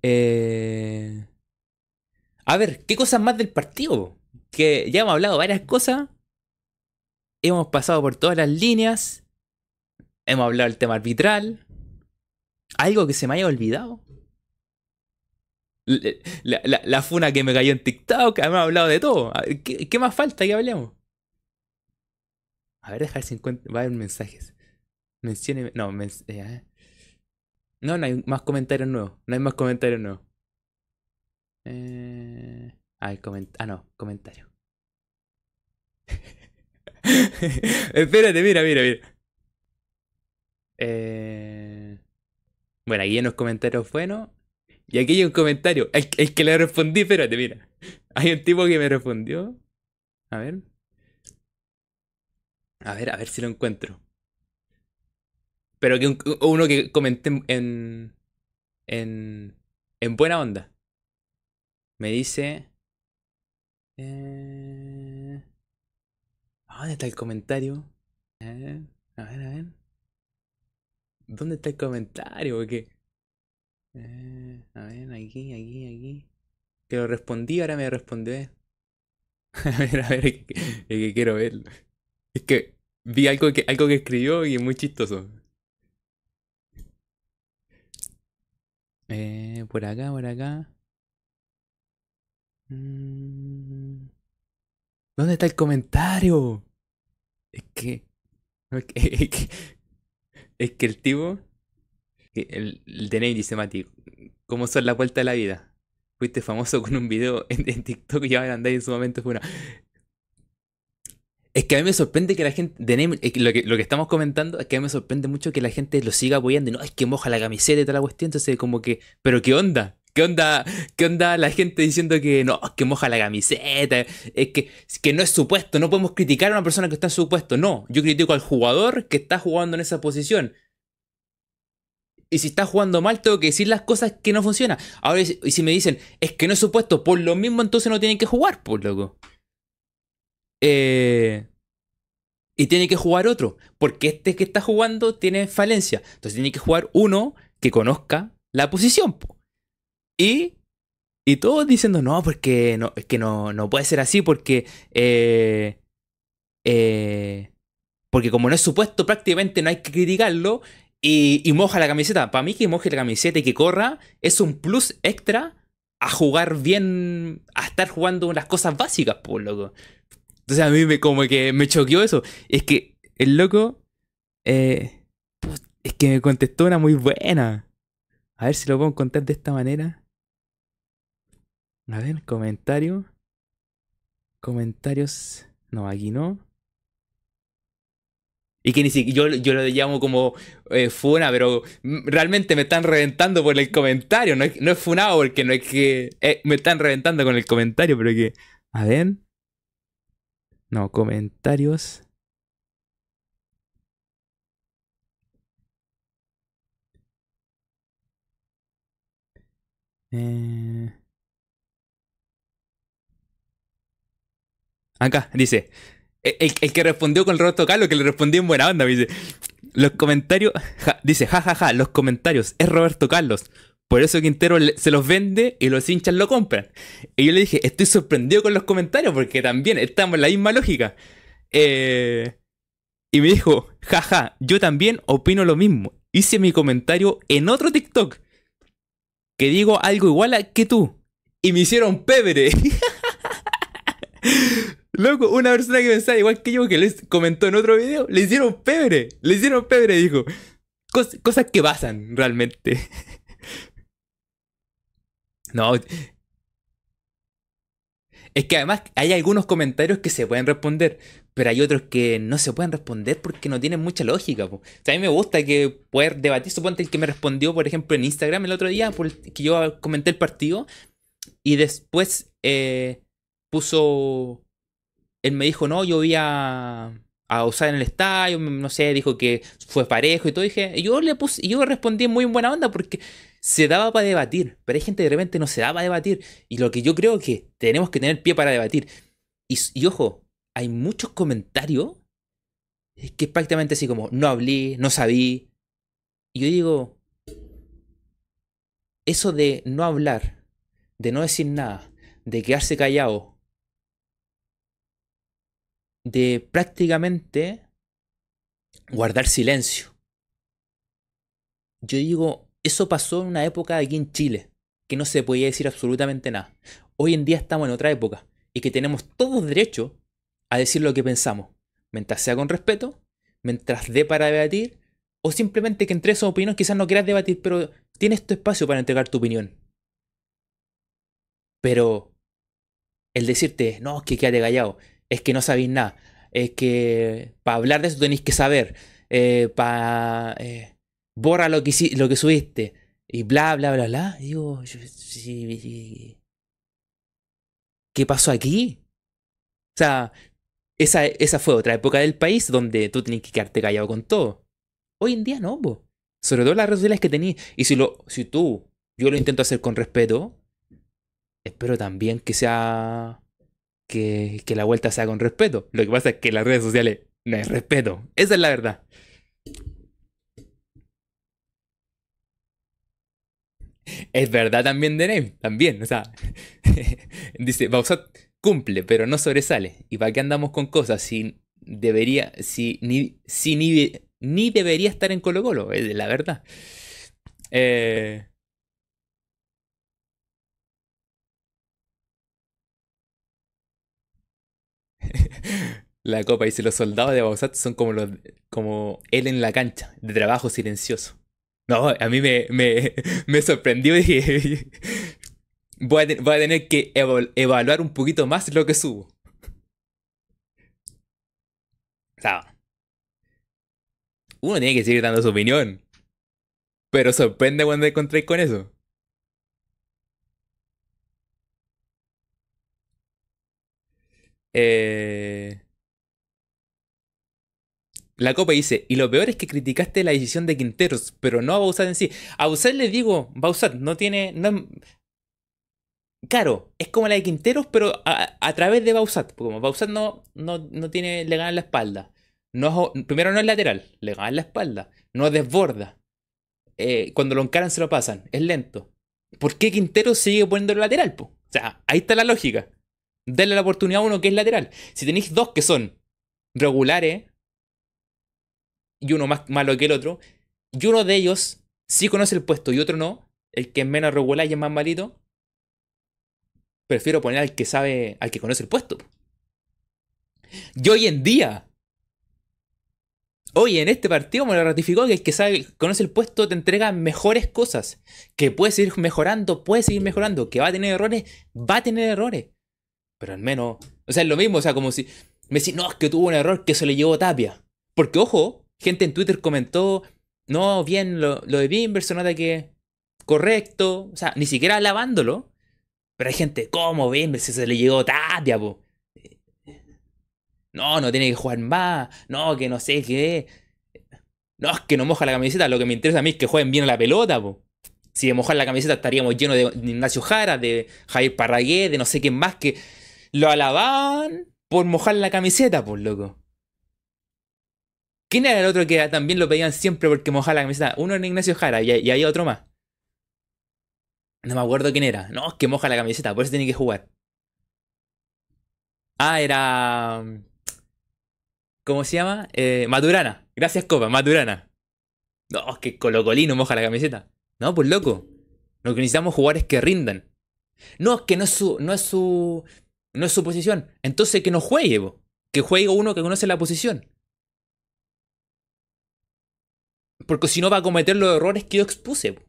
Speaker 1: Eh... A ver, ¿qué cosas más del partido? Que ya hemos hablado varias cosas. Hemos pasado por todas las líneas. Hemos hablado del tema arbitral. Algo que se me haya olvidado. La, funa que me cayó en TikTok. Hemos hablado de todo. ¿Qué, más falta que hablemos? A ver, dejar 50. Va a haber mensajes. Mencione. No, eh, no, no hay más comentarios nuevos. No hay más comentarios nuevos. Eh... Ah, ah, no, comentario. Espérate, mira, mira, mira. Eh... Bueno, aquí hay unos comentarios buenos. Y aquí hay un comentario. El, el que le respondí, espérate, mira. Hay un tipo que me respondió. A ver. A ver, a ver si lo encuentro. Pero que uno que comenté en, en, en buena onda. Me dice... Eh... ¿Dónde está el comentario? A ver, a ver. ¿Dónde está el comentario? qué? Eh, a ver, aquí, aquí, aquí. Que lo respondí, ahora me respondió. a ver, a ver, es que, quiero verlo. Es que vi algo que, algo que escribió y es muy chistoso. Eh, por acá, por acá. Mm. ¿Dónde está el comentario? Es que. Es que, es que, el tipo. El, el de dice Mati. ¿Cómo son la vuelta de la vida? Fuiste famoso con un video en, TikTok y ahora andáis en su momento fue una. Es que a mí me sorprende que la gente. De lo, que, estamos comentando es que a mí me sorprende mucho que la gente lo siga apoyando. Y no, es que moja la camiseta y toda la cuestión. Entonces, como que. ¿Pero qué onda? ¿Qué onda, ¿Qué onda la gente diciendo que no, que moja la camiseta? Es que, que no es supuesto, no podemos criticar a una persona que está en su puesto. No, yo critico al jugador que está jugando en esa posición. Y si está jugando mal, tengo que decir las cosas que no funcionan. Ahora, y si me dicen, es que no es supuesto, por lo mismo entonces no tienen que jugar, por loco. Eh, y tiene que jugar otro, porque este que está jugando tiene falencia. Entonces tiene que jugar uno que conozca la posición. Y, y todos diciendo, no, porque no, es que no, no puede ser así, porque, eh, eh, porque como no es supuesto, prácticamente no hay que criticarlo. Y, y moja la camiseta. Para mí que moje la camiseta y que corra es un plus extra a jugar bien, a estar jugando las cosas básicas, por loco. Entonces a mí me como que me choqueó eso. Es que el loco, eh, es que me contestó una muy buena. A ver si lo puedo contar de esta manera. A ver, comentario. Comentarios. No, aquí no. Y que ni siquiera yo, yo lo llamo como eh, funa, pero realmente me están reventando por el comentario. No es, no es funado porque no es que. Eh, me están reventando con el comentario, pero que. A ver. No, comentarios. Eh. Acá, dice. El, que respondió con Roberto Carlos, que le respondió en buena onda, dice. Los comentarios. dice, jajaja, ja, ja, los comentarios. Es Roberto Carlos. Por eso Quintero se los vende y los hinchas lo compran. Y yo le dije, estoy sorprendido con los comentarios porque también estamos en la misma lógica. Eh, y me dijo, jaja, yo también opino lo mismo. Hice mi comentario en otro TikTok. Que digo algo igual a que tú. Y me hicieron pebre. Loco, una persona que pensaba igual que yo, que les comentó en otro video, le hicieron pebre. Le hicieron pebre, dijo. cosas que pasan, realmente. no. Es que además hay algunos comentarios que se pueden responder, pero hay otros que no se pueden responder porque no tienen mucha lógica. O sea, a mí me gusta que poder debatir. Suponte el que me respondió, por ejemplo, en Instagram el otro día, que yo comenté el partido, y después eh, puso él me dijo, no, yo voy a, usar en el estadio, no sé, dijo que fue parejo y todo. dije, yo le puse, yo respondí muy en buena onda porque se daba para debatir, pero hay gente que de repente no se da para debatir. Y lo que yo creo que tenemos que tener pie para debatir. Y, ojo, hay muchos comentarios que es prácticamente así como, no hablé, no sabí. Y yo digo, eso de no hablar, de no decir nada, de quedarse callado, de prácticamente guardar silencio. Yo digo, eso pasó en una época aquí en Chile, que no se podía decir absolutamente nada. Hoy en día estamos en otra época y que tenemos todos derecho a decir lo que pensamos, mientras sea con respeto, mientras dé para debatir, o simplemente que entre esas opiniones quizás no quieras debatir, pero tienes tu espacio para entregar tu opinión. Pero el decirte, no, es que quédate callado, es que no sabéis nada. Es que para hablar de eso tenéis que saber. Eh, para. Eh, borra lo que, lo que subiste. Y bla, bla, bla, bla. digo, ¿qué pasó aquí? O sea, esa, esa fue otra época del país donde tú tenías que quedarte callado con todo. Hoy en día no, Sobre todo las redes sociales que tenías. Y si, lo, si tú, yo lo intento hacer con respeto, espero también que sea que, que la vuelta sea con respeto. Lo que pasa es que las redes sociales no es respeto. Esa es la verdad. Es verdad también de Name, también, o sea, dice, Bausat cumple, pero no sobresale. ¿Y para qué andamos con cosas si debería, si ni, ni debería estar en Colo Colo? Es la verdad. Eh, la copa dice, los soldados de Bausat son como, los, como él en la cancha, de trabajo silencioso. No, a mí me, me, me sorprendió y dije, voy a, voy a tener que evaluar un poquito más lo que subo. O sea, uno tiene que seguir dando su opinión. Pero sorprende cuando encontréis con eso. Eh... La Copa dice, y lo peor es que criticaste la decisión de Quinteros, pero no a Bausat en sí. A Bausat le digo, Bausat no tiene... No, claro, es como la de Quinteros, pero a, través de Bausat. Como Bausat no, no, no tiene, le gana la espalda. No, primero no es lateral, le gana la espalda. No desborda. Eh, cuando lo encaran se lo pasan, es lento. ¿Por qué Quinteros sigue poniendo el lateral? O sea, ahí está la lógica. Darle la oportunidad a uno que es lateral. Si tenéis dos que son regulares, y uno más malo que el otro, y uno de ellos sí conoce el puesto y otro no, el que es menos regular y es más malito, prefiero poner al que sabe, al que conoce el puesto. Y hoy en día, hoy en este partido me lo ratificó que el que sabe, conoce el puesto te entrega mejores cosas, que puede seguir mejorando, puede seguir mejorando, que va a tener errores, va a tener errores. Pero al menos, o sea, es lo mismo, o sea, como si me decís, no, es que tuvo un error que se le llevó Tapia. Porque, ojo, Gente en Twitter comentó, no, bien, lo, lo de Bimber se nota que correcto, o sea, ni siquiera alabándolo. Pero hay gente, ¿cómo Bimber se le llegó Tatia, po? No, no tiene que jugar más, no, que no sé qué. No, es que no moja la camiseta, lo que me interesa a mí es que jueguen bien a la pelota, po. Si de mojar la camiseta estaríamos llenos de Ignacio Jara, de Javier Parragué, de no sé quién más que lo alababan por mojar la camiseta, pues loco. ¿Quién era el otro que también lo pedían siempre porque mojaba la camiseta? Uno era Ignacio Jara y, y hay otro más. No me acuerdo quién era. No, que moja la camiseta, por eso tiene que jugar. Ah, era. ¿Cómo se llama? Eh, Maturana. Gracias, Copa, Maturana. No, que Colocolino moja la camiseta. No, pues loco. Lo que necesitamos jugar es que rindan. No, es que no es su. no es su. no es su posición. Entonces que no juegue, que juegue uno que conoce la posición. Porque si no va a cometer los errores que yo expuse.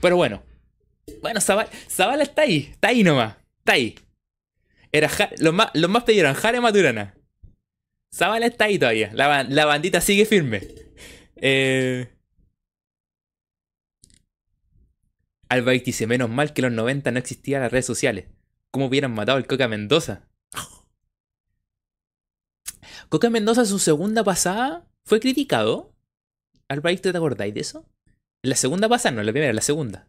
Speaker 1: Pero bueno. Bueno, Zavala, está ahí. Está ahí nomás. Está ahí. Era los, más, los más pidieron Jare Maturana. Zavala está ahí todavía. La, bandita sigue firme. Eh... Dice, menos mal que en los 90 no existían las redes sociales. ¿Cómo hubieran matado al Coca Mendoza? Coca Mendoza su segunda pasada fue criticado Albright, ¿te acordáis de eso? La segunda pasa, no, la primera, la segunda.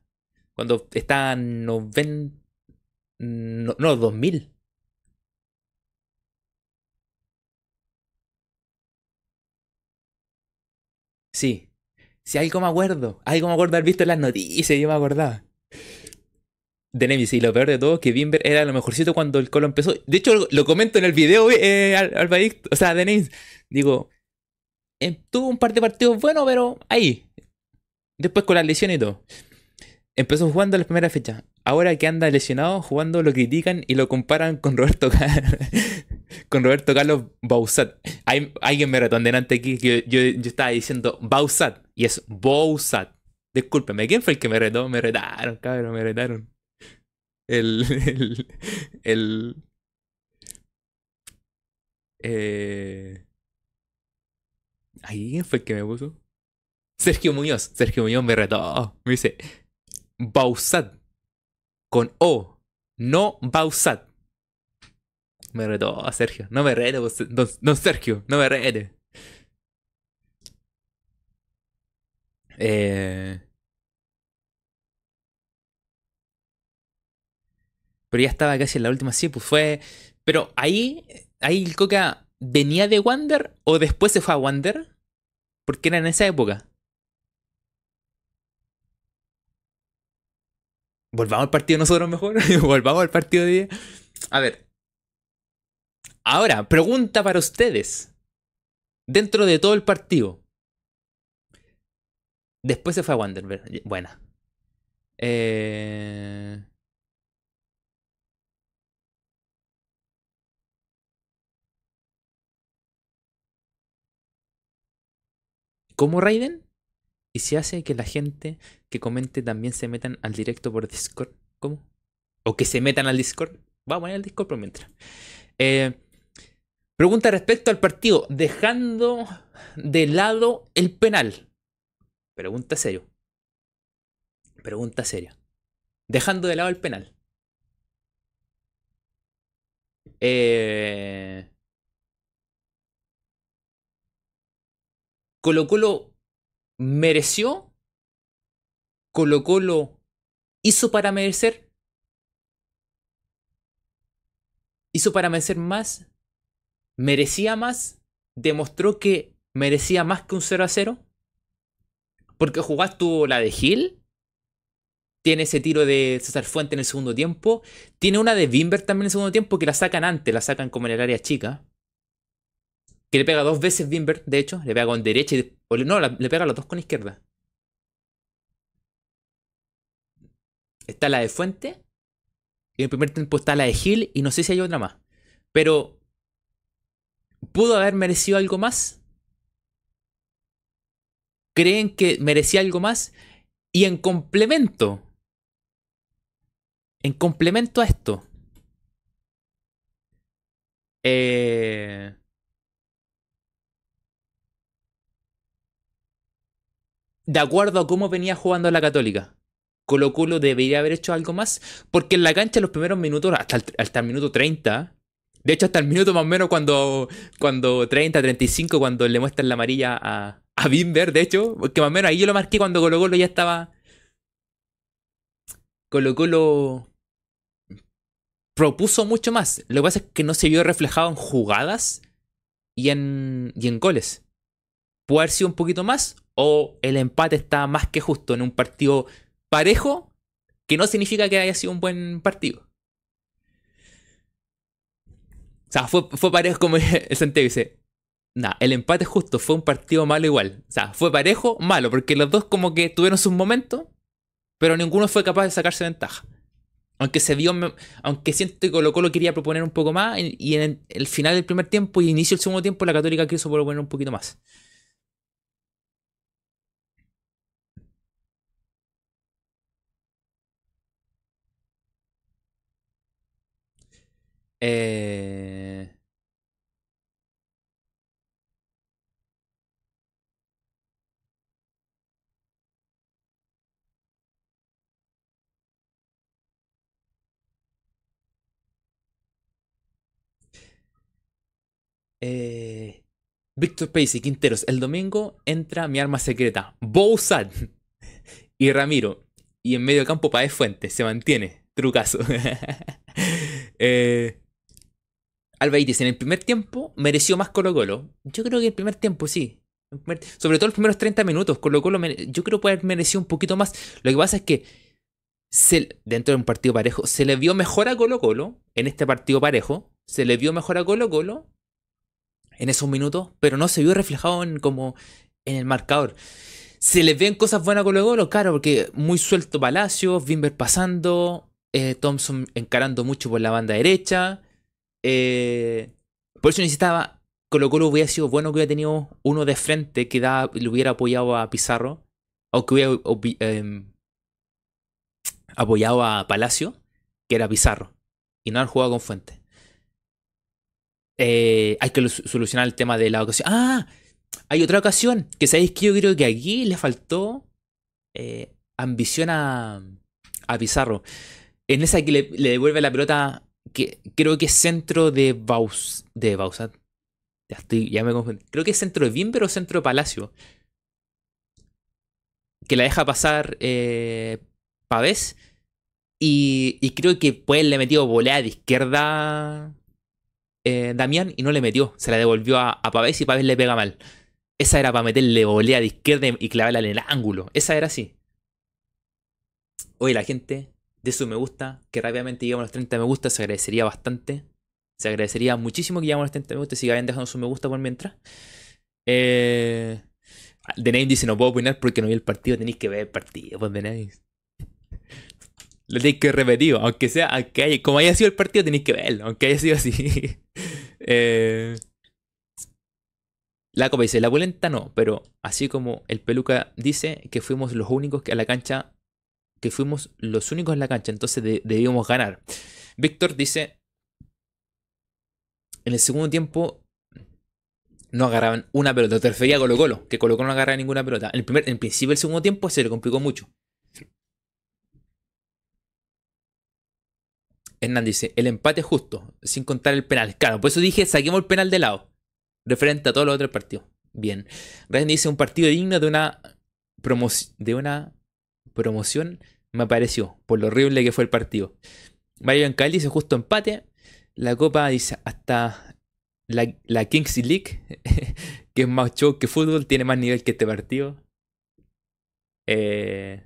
Speaker 1: Cuando está noven... No, no, 2000. Sí. Sí, algo me acuerdo. Algo me acuerdo haber visto en las noticias, yo me acordaba. De Nemesis, y lo peor de todo es que Bimber era lo mejorcito cuando el colo empezó. De hecho, lo, comento en el video, eh, al, o sea, de Nemesis. Digo, eh, tuvo un par de partidos buenos, pero ahí. Después con las lesiones y todo. Empezó jugando la primera fecha. Ahora que anda lesionado, jugando lo critican y lo comparan con Roberto con Roberto Carlos Bausat. Hay, alguien me retó delante aquí que yo, estaba diciendo Bausat y es Bausat. Discúlpeme, ¿quién fue el que me retó? Me retaron, cabrón, me retaron. El. El. el eh, ¿Quién fue el que me puso? Sergio Muñoz. Sergio Muñoz me retó. Me dice, Bausat. Con O. No Bausat. Me retó Sergio. No me rete, don, Sergio. No me rete. Eh... Pero ya estaba casi en la última, sí, pues fue. Pero ahí, ahí el Coca venía de Wander o después se fue a Wander. Porque era en esa época. Volvamos al partido nosotros mejor. Volvamos al partido de. A ver. Ahora, pregunta para ustedes. Dentro de todo el partido. Después se fue a Wander. Buena. Eh... ¿Cómo Raiden? Y se hace que la gente que comente también se metan al directo por Discord. ¿Cómo? O que se metan al Discord. Va a poner el Discord por mientras. Eh, pregunta respecto al partido. Dejando de lado el penal. Pregunta serio. Pregunta seria. Dejando de lado el penal. Eh, Colo Colo mereció. Colo Colo hizo para merecer. Hizo para merecer más. Merecía más. Demostró que merecía más que un 0 a 0. Porque jugaste tuvo la de Gil. Tiene ese tiro de César Fuente en el segundo tiempo. Tiene una de Bimber también en el segundo tiempo que la sacan antes, la sacan como en el área chica que le pega dos veces Bimber, de hecho, le pega con derecha y no, le pega los dos con izquierda. Está la de Fuente. Y en el primer tiempo está la de Gil. Y no sé si hay otra más. Pero. ¿Pudo haber merecido algo más? ¿Creen que merecía algo más? Y en complemento. En complemento a esto. Eh. De acuerdo a cómo venía jugando la Católica. Colo Colo debería haber hecho algo más, porque en la cancha los primeros minutos, hasta el, hasta el minuto 30, de hecho hasta el minuto más o menos cuando, cuando 30, 35, cuando le muestran la amarilla a, a Bimber, de hecho, porque más o menos ahí yo lo marqué cuando Colo Colo ya estaba... Colo Colo propuso mucho más. Lo que pasa es que no se vio reflejado en jugadas y en, y en goles. Puede haber sido un poquito más o el empate está más que justo en un partido parejo, que no significa que haya sido un buen partido. O sea, fue, parejo como el Santiago dice. Nah, el empate justo fue un partido malo igual. O sea, fue parejo, malo, porque los dos como que tuvieron sus momentos, pero ninguno fue capaz de sacarse ventaja. Aunque se vio, aunque siento que Colo Colo quería proponer un poco más, y en el final del primer tiempo y inicio del segundo tiempo, la Católica quiso proponer un poquito más. Eh... Eh... Víctor Pacey, Quinteros, el domingo entra mi arma secreta, Bowsat y Ramiro. Y en medio campo Paez Fuentes, se mantiene, trucazo. eh, Albaitis en el primer tiempo mereció más Colo Colo. Yo creo que el primer tiempo sí. Sobre todo los primeros 30 minutos. Colo Colo yo creo que puede haber merecido un poquito más. Lo que pasa es que dentro de un partido parejo se le vio mejor a Colo Colo en este partido parejo. Se le vio mejor a Colo Colo en esos minutos, pero no se vio reflejado en, como en el marcador. Se le ven cosas buenas a Colo Colo, claro, porque muy suelto Palacios, Bimber pasando, eh, Thompson encarando mucho por la banda derecha. Eh, por eso necesitaba. Colo Colo hubiera sido bueno que hubiera tenido uno de frente que le hubiera apoyado a Pizarro. O que hubiera em, apoyado a Palacio, que era Pizarro. Y no han jugado con Fuente. Eh, hay que solucionar el tema de la ocasión. ¡Ah! Hay otra ocasión. Que sabéis que yo creo que aquí le faltó eh, ambición a, a Pizarro. En esa que le, le devuelve la pelota que creo que es centro de Baus, de Bausat. Ya estoy, ya me confundí. Creo que es centro de Bimber o centro de Palacio. Que la deja pasar eh, Pavés. Y, creo que pues le metió volea de izquierda eh, Damián y no le metió. Se la devolvió a, a Pavés y Pavés le pega mal. Esa era para meterle volea de izquierda y clavarla en el ángulo. Esa era así. Oye, la gente de su me gusta, que rápidamente llegamos a los 30 me gusta, se agradecería bastante. Se agradecería muchísimo que llegamos a los 30 me gusta y sigan dejando su me gusta por mientras. Eh, The Name dice: No puedo opinar porque no vi el partido. Tenéis que ver el partido, pues The Name. Lo tenéis que repetir, aunque sea, aunque como haya sido el partido, tenéis que verlo, aunque haya sido así. eh, la copa dice, la polenta no, pero así como el peluca dice que fuimos los únicos que a la cancha, que fuimos los únicos en la cancha, entonces debíamos ganar. Víctor dice, en el segundo tiempo no agarraban una pelota, te refería a Colo Colo, que Colo Colo no agarraba ninguna pelota. En, el primer, en principio el segundo tiempo se le complicó mucho. Hernán dice, el empate justo, sin contar el penal. Claro, por eso dije, saquemos el penal de lado. Referente a todos los otros partidos. Bien. Ryan dice, un partido digno de una, de una promoción me pareció, por lo horrible que fue el partido. Mario Ancal dice, justo empate. La copa dice, hasta la, la Kings League, que es más show que fútbol, tiene más nivel que este partido. Eh,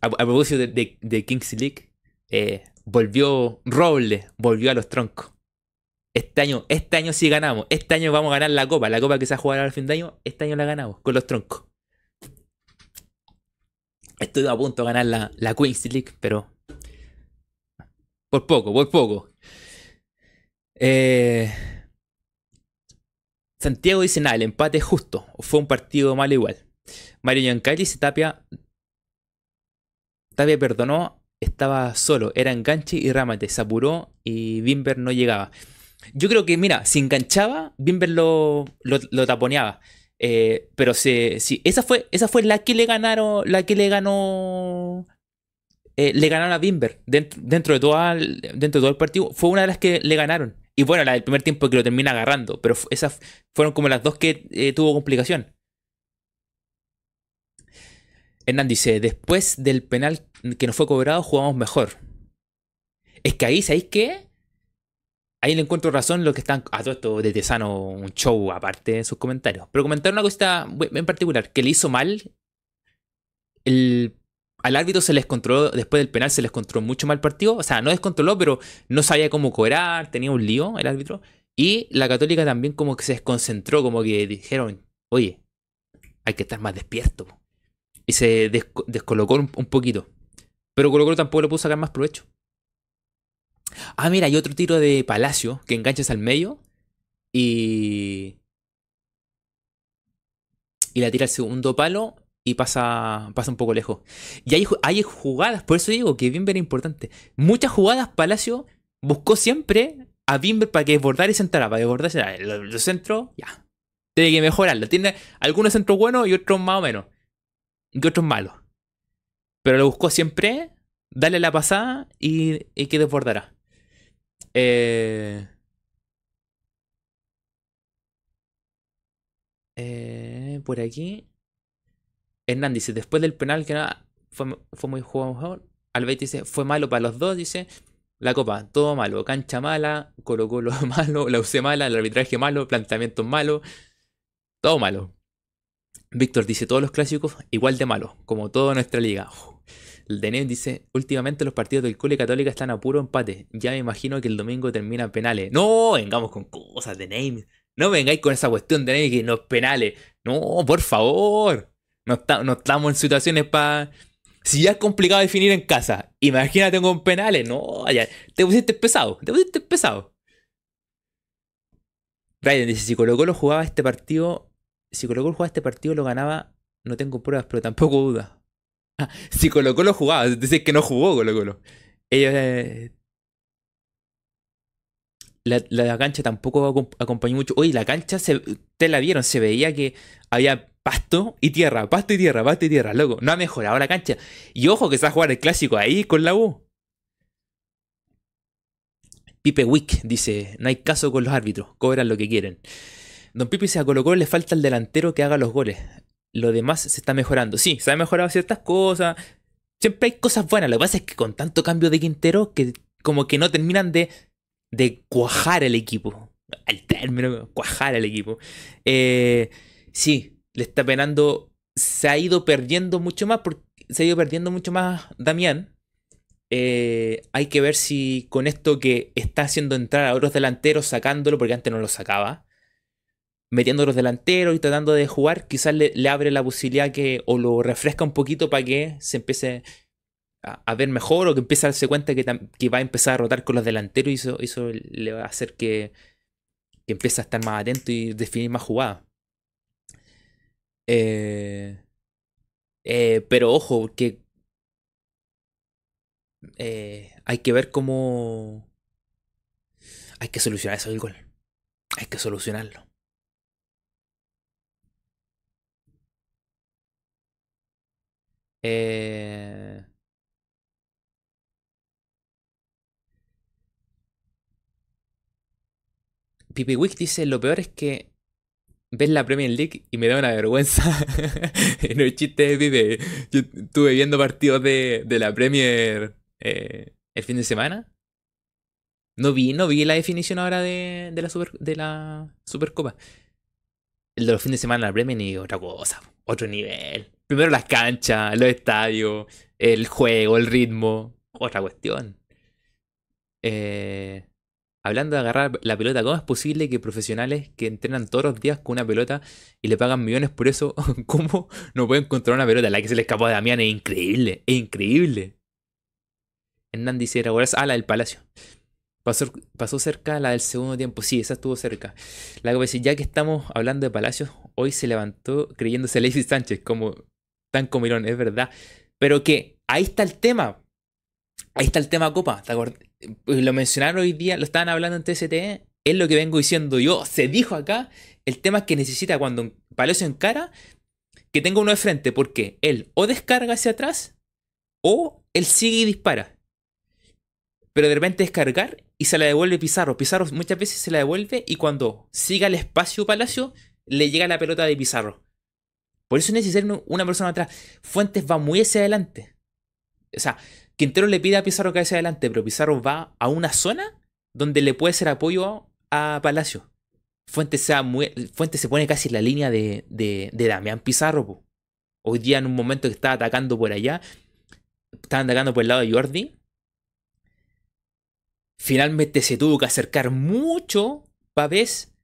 Speaker 1: a, propósito de, de, de Kings League, eh, volvió Roble, volvió a los troncos. Este año, este año sí ganamos. Este año vamos a ganar la copa. La copa que se va a jugar al fin de año, este año la ganamos con los troncos. Estoy a punto de ganar la, la Queen's League, pero. Por poco, por poco. Eh, Santiago dice nada, el empate justo. Fue un partido malo igual. Mario Giancarli dice Tapia. Tapia perdonó estaba solo, era enganche y Ramate, se apuró y Bimber no llegaba. Yo creo que, mira, si enganchaba, Bimber lo, lo, taponeaba. Eh, pero si, esa fue, esa fue la que le ganaron, la que le ganó, eh, le ganaron a Bimber dentro, dentro, de todo el, dentro de todo el partido. Fue una de las que le ganaron. Y bueno, la del primer tiempo que lo termina agarrando. Pero esas fueron como las dos que eh, tuvo complicación. Hernán dice, después del penal que nos fue cobrado, jugamos mejor. Es que ahí, ¿sabéis qué? Ahí le encuentro razón lo que están... A todo esto de Tesano, un show aparte en sus comentarios. Pero comentar una cosa en particular, que le hizo mal. El, al árbitro se les controló, después del penal se les controló mucho mal el partido. O sea, no descontroló, pero no sabía cómo cobrar, tenía un lío el árbitro. Y la católica también como que se desconcentró, como que dijeron, oye, hay que estar más despierto y se descolocó un, poquito. Pero Colo Colo tampoco le pudo sacar más provecho. Ah, mira, hay otro tiro de Palacio que enganchas al medio y. Y la tira al segundo palo y pasa, pasa un poco lejos. Y hay, hay jugadas, por eso digo que Bimber es importante. Muchas jugadas Palacio buscó siempre a Bimber para que desbordara y sentara. Para desbordar y sentara. Los, centros, ya. Tiene que mejorarlo. Tiene algunos centros buenos y otros más o menos que otros malos. Pero lo buscó siempre, darle la pasada y, y que desbordará. Eh, eh, por aquí. Hernán dice, después del penal que nada, fue, fue muy jugado mejor. Albert dice, fue malo para los dos, dice. La copa, todo malo. Cancha mala, Colo Colo malo, la UC mala, el arbitraje malo, planteamiento malo. Todo malo. Víctor dice, todos los clásicos igual de malos, como toda nuestra liga. Denem dice, últimamente los partidos del Cule Católica están a puro empate. Ya me imagino que el domingo terminan penales. No, vengamos con cosas de name. No vengáis con esa cuestión de name que no es penales. No, por favor. No, estamos en situaciones para... Si ya es complicado definir en casa, imagínate con penales. No, ya, te pusiste pesado. Te pusiste pesado. Raiden dice, si Colo Colo jugaba este partido si Colo Colo jugaba este partido lo ganaba, no tengo pruebas, pero tampoco duda. Si Colo Colo jugaba, decir, que no jugó Colo Colo. Ellos... Eh, la, cancha tampoco acompañó mucho. Oye, la cancha, se, te la vieron, se veía que había pasto y tierra, pasto y tierra, pasto y tierra, loco. No ha mejorado la cancha. Y ojo que se va a jugar el clásico ahí con la U. Pipe Wick dice, no hay caso con los árbitros, cobran lo que quieren. Don Pipi se colocó, le falta el delantero que haga los goles. Lo demás se está mejorando. Sí, se han mejorado ciertas cosas. siempre hay cosas buenas. Lo que pasa es que con tanto cambio de Quintero, que como que no terminan de, de cuajar el equipo. El término, cuajar el equipo. Eh, sí, le está penando. Se ha ido perdiendo mucho más. Se ha ido perdiendo mucho más Damián. Eh, hay que ver si con esto que está haciendo entrar a otros delanteros, sacándolo, porque antes no lo sacaba, metiendo los delanteros y tratando de jugar, quizás le, abre la posibilidad que o lo refresca un poquito para que se empiece a, ver mejor o que empiece a darse cuenta que, va a empezar a rotar con los delanteros y eso, eso le va a hacer que, que empiece a estar más atento y definir más jugadas. Eh, eh, pero ojo, que eh, hay que ver cómo... Hay que solucionar eso del gol. Hay que solucionarlo. Eh... Pipi Wick dice, lo peor es que ves la Premier League y me da una vergüenza. no es chiste. Yo estuve viendo partidos de, de la Premier eh, el fin de semana. No vi, no vi la definición ahora de, de la, super, de la Supercopa. El de los fines de semana la Premier y otra cosa, otro nivel. Primero las canchas, los estadios, el juego, el ritmo, otra cuestión. Eh, hablando de agarrar la pelota, ¿cómo es posible que profesionales que entrenan todos los días con una pelota y le pagan millones por eso, cómo no pueden encontrar una pelota? La que se le escapó a Damián es increíble, es increíble. Hernán dice, era ah, la del Palacio. Pasó, pasó cerca la del segundo tiempo. Sí, esa estuvo cerca. La que ya que estamos hablando de Palacios, hoy se levantó creyéndose Alexis Sánchez como tan comilón, es verdad. Pero que ahí está el tema. Ahí está el tema Copa. Lo mencionaron hoy día, lo estaban hablando en TST. Es lo que vengo diciendo yo. Se dijo acá. El tema es que necesita cuando Palacio encara que tenga uno de frente. Porque él o descarga hacia atrás o él sigue y dispara pero de repente descargar y se la devuelve Pizarro. Pizarro muchas veces se la devuelve y cuando siga el espacio Palacio, le llega la pelota de Pizarro. Por eso es necesario una persona atrás. Fuentes va muy hacia adelante. O sea, Quintero le pide a Pizarro que vaya hacia adelante, pero Pizarro va a una zona donde le puede ser apoyo a Palacio. Fuentes, se pone casi en la línea de, Damián Pizarro. Hoy día en un momento que estaba atacando por allá, estaba atacando por el lado de Jordi, Finalmente se tuvo que acercar mucho Pavés.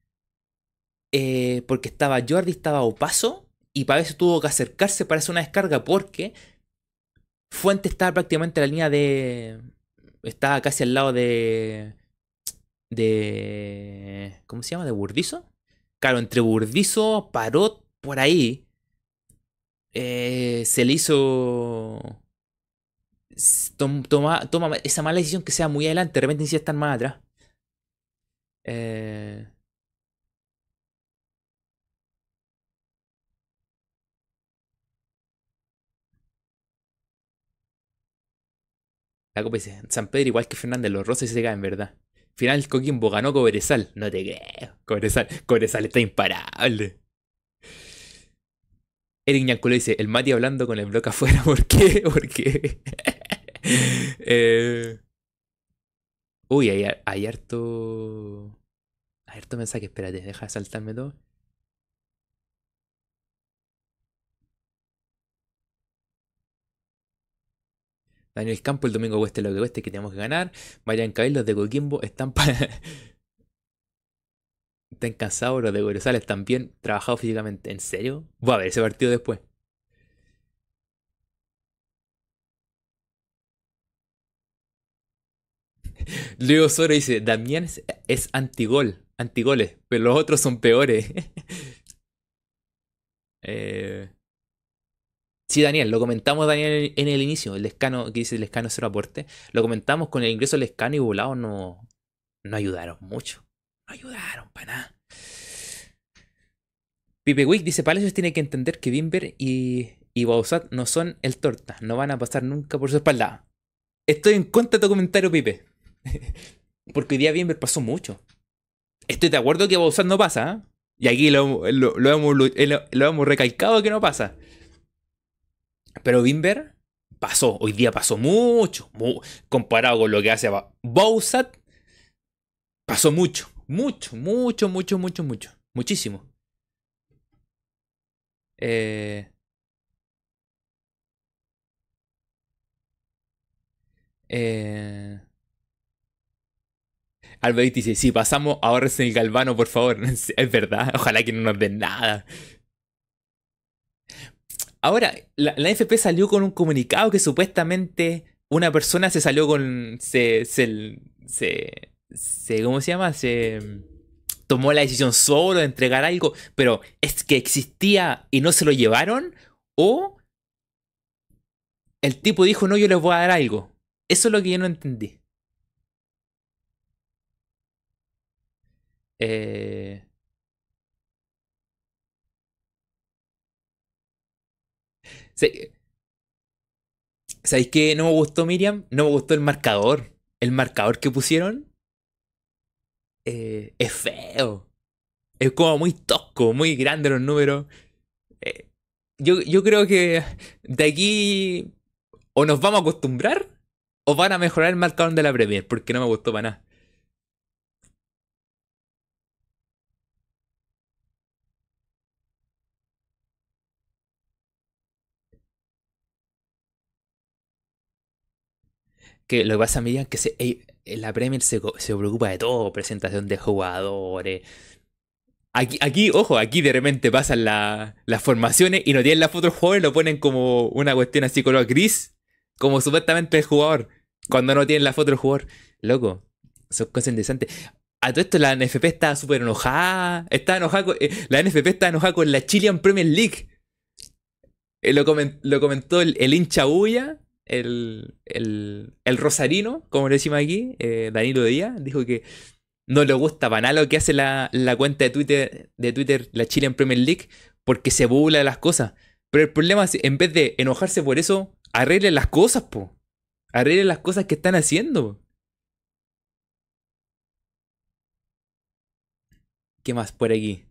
Speaker 1: Eh, porque estaba Jordi, estaba Opaso. Y Pavés tuvo que acercarse para hacer una descarga porque Fuente estaba prácticamente en la línea de. Estaba casi al lado de. De. ¿Cómo se llama? ¿De Burdizo? Claro, entre Burdizo, Parot, por ahí. Eh, se le hizo toma, toma esa mala decisión que sea muy adelante, de repente si están más atrás. Eh... La copa dice, San Pedro igual que Fernández, los roces se caen, ¿verdad? Final Coquimbo ganó Cobresal. No te creo. Cobresal, Cobresal está imparable. Eric Ñanculo dice, el Mati hablando con el bloque afuera, ¿por qué? Porque... eh... Uy, hay, hay harto... Hay harto mensaje, espérate, deja de saltarme todo. Daniel Campo el domingo cueste lo que cueste que tenemos que ganar. Vayan caer los de Coquimbo están para... Están cansados los de Gorosales también trabajados físicamente. ¿En serio? Voy a ver ese partido después. Leo Soro dice, Damián es, antigol, antigoles, pero los otros son peores. eh... Sí, Daniel, lo comentamos, Daniel, en el inicio, el escano, que dice el escano cero aporte. Lo comentamos con el ingreso del escano y volado no, no ayudaron mucho. No ayudaron para nada. Pipe Wick dice: Palacios tiene que entender que Bimber y, y Bausat no son el torta. No van a pasar nunca por su espalda. Estoy en contra de tu comentario, Pipe. Porque hoy día Bimber pasó mucho. Estoy de acuerdo que Bausat no pasa. ¿eh? Y aquí lo, lo, hemos, lo, hemos recalcado que no pasa. Pero Bimber pasó, hoy día pasó mucho, comparado con lo que hace Bowsat, pasó mucho, mucho, mucho, mucho, mucho, mucho, muchísimo. Eh, eh, Albert dice, si pasamos, ahorres en el galvano, por favor. Es verdad, ojalá que no nos den nada. Ahora, la, FP salió con un comunicado que supuestamente una persona se salió con. Se. se, se, ¿Cómo se llama? Se. Tomó la decisión solo de entregar algo, pero es que existía y no se lo llevaron, o el tipo dijo, no, yo les voy a dar algo. Eso es lo que yo no entendí. Eh, ¿Sabéis qué no me gustó, Miriam? No me gustó el marcador. El marcador que pusieron eh, es feo. Es como muy tosco, muy grande los números. Eh, yo, yo creo que de aquí o nos vamos a acostumbrar o van a mejorar el marcador de la Premier, porque no me gustó para nada. Que lo que pasa a medida que se, la Premier se, preocupa de todo, presentación de jugadores. Aquí, aquí, ojo, aquí de repente pasan las formaciones y no tienen la foto del jugador lo ponen como una cuestión así color gris, como supuestamente el jugador, cuando no tienen la foto del jugador. Loco, son cosas interesantes. A todo esto la NFP está súper enojada. Está enojada eh, la NFP está enojada con la Chilean Premier League. Eh, lo, comentó el, el hincha Bulla el, el, rosarino, como le decimos aquí, eh, Danilo Díaz, dijo que no le gusta para nada lo que hace la, cuenta de Twitter, de Twitter, la Chile en Premier League, porque se burla de las cosas. Pero el problema es, en vez de enojarse por eso, arreglen las cosas, po. Arreglen las cosas que están haciendo. ¿Qué más por aquí?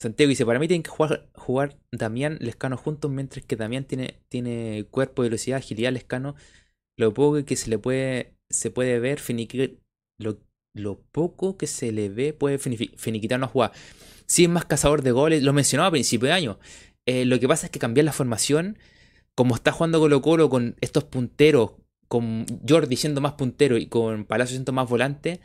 Speaker 1: Santiago dice, para mí tienen que jugar, jugar Damián Lescano juntos, mientras que Damián tiene, tiene cuerpo, velocidad, agilidad, Lescano. Lo poco que se le puede, se puede ver, finiquitar, lo, poco que se le ve puede finiquitar una jugada. Si es más cazador de goles, lo mencionaba a principio de año. Eh, lo que pasa es que cambiar la formación, como está jugando Colo Colo con estos punteros, con Jordi siendo más puntero y con Palacio siendo más volante,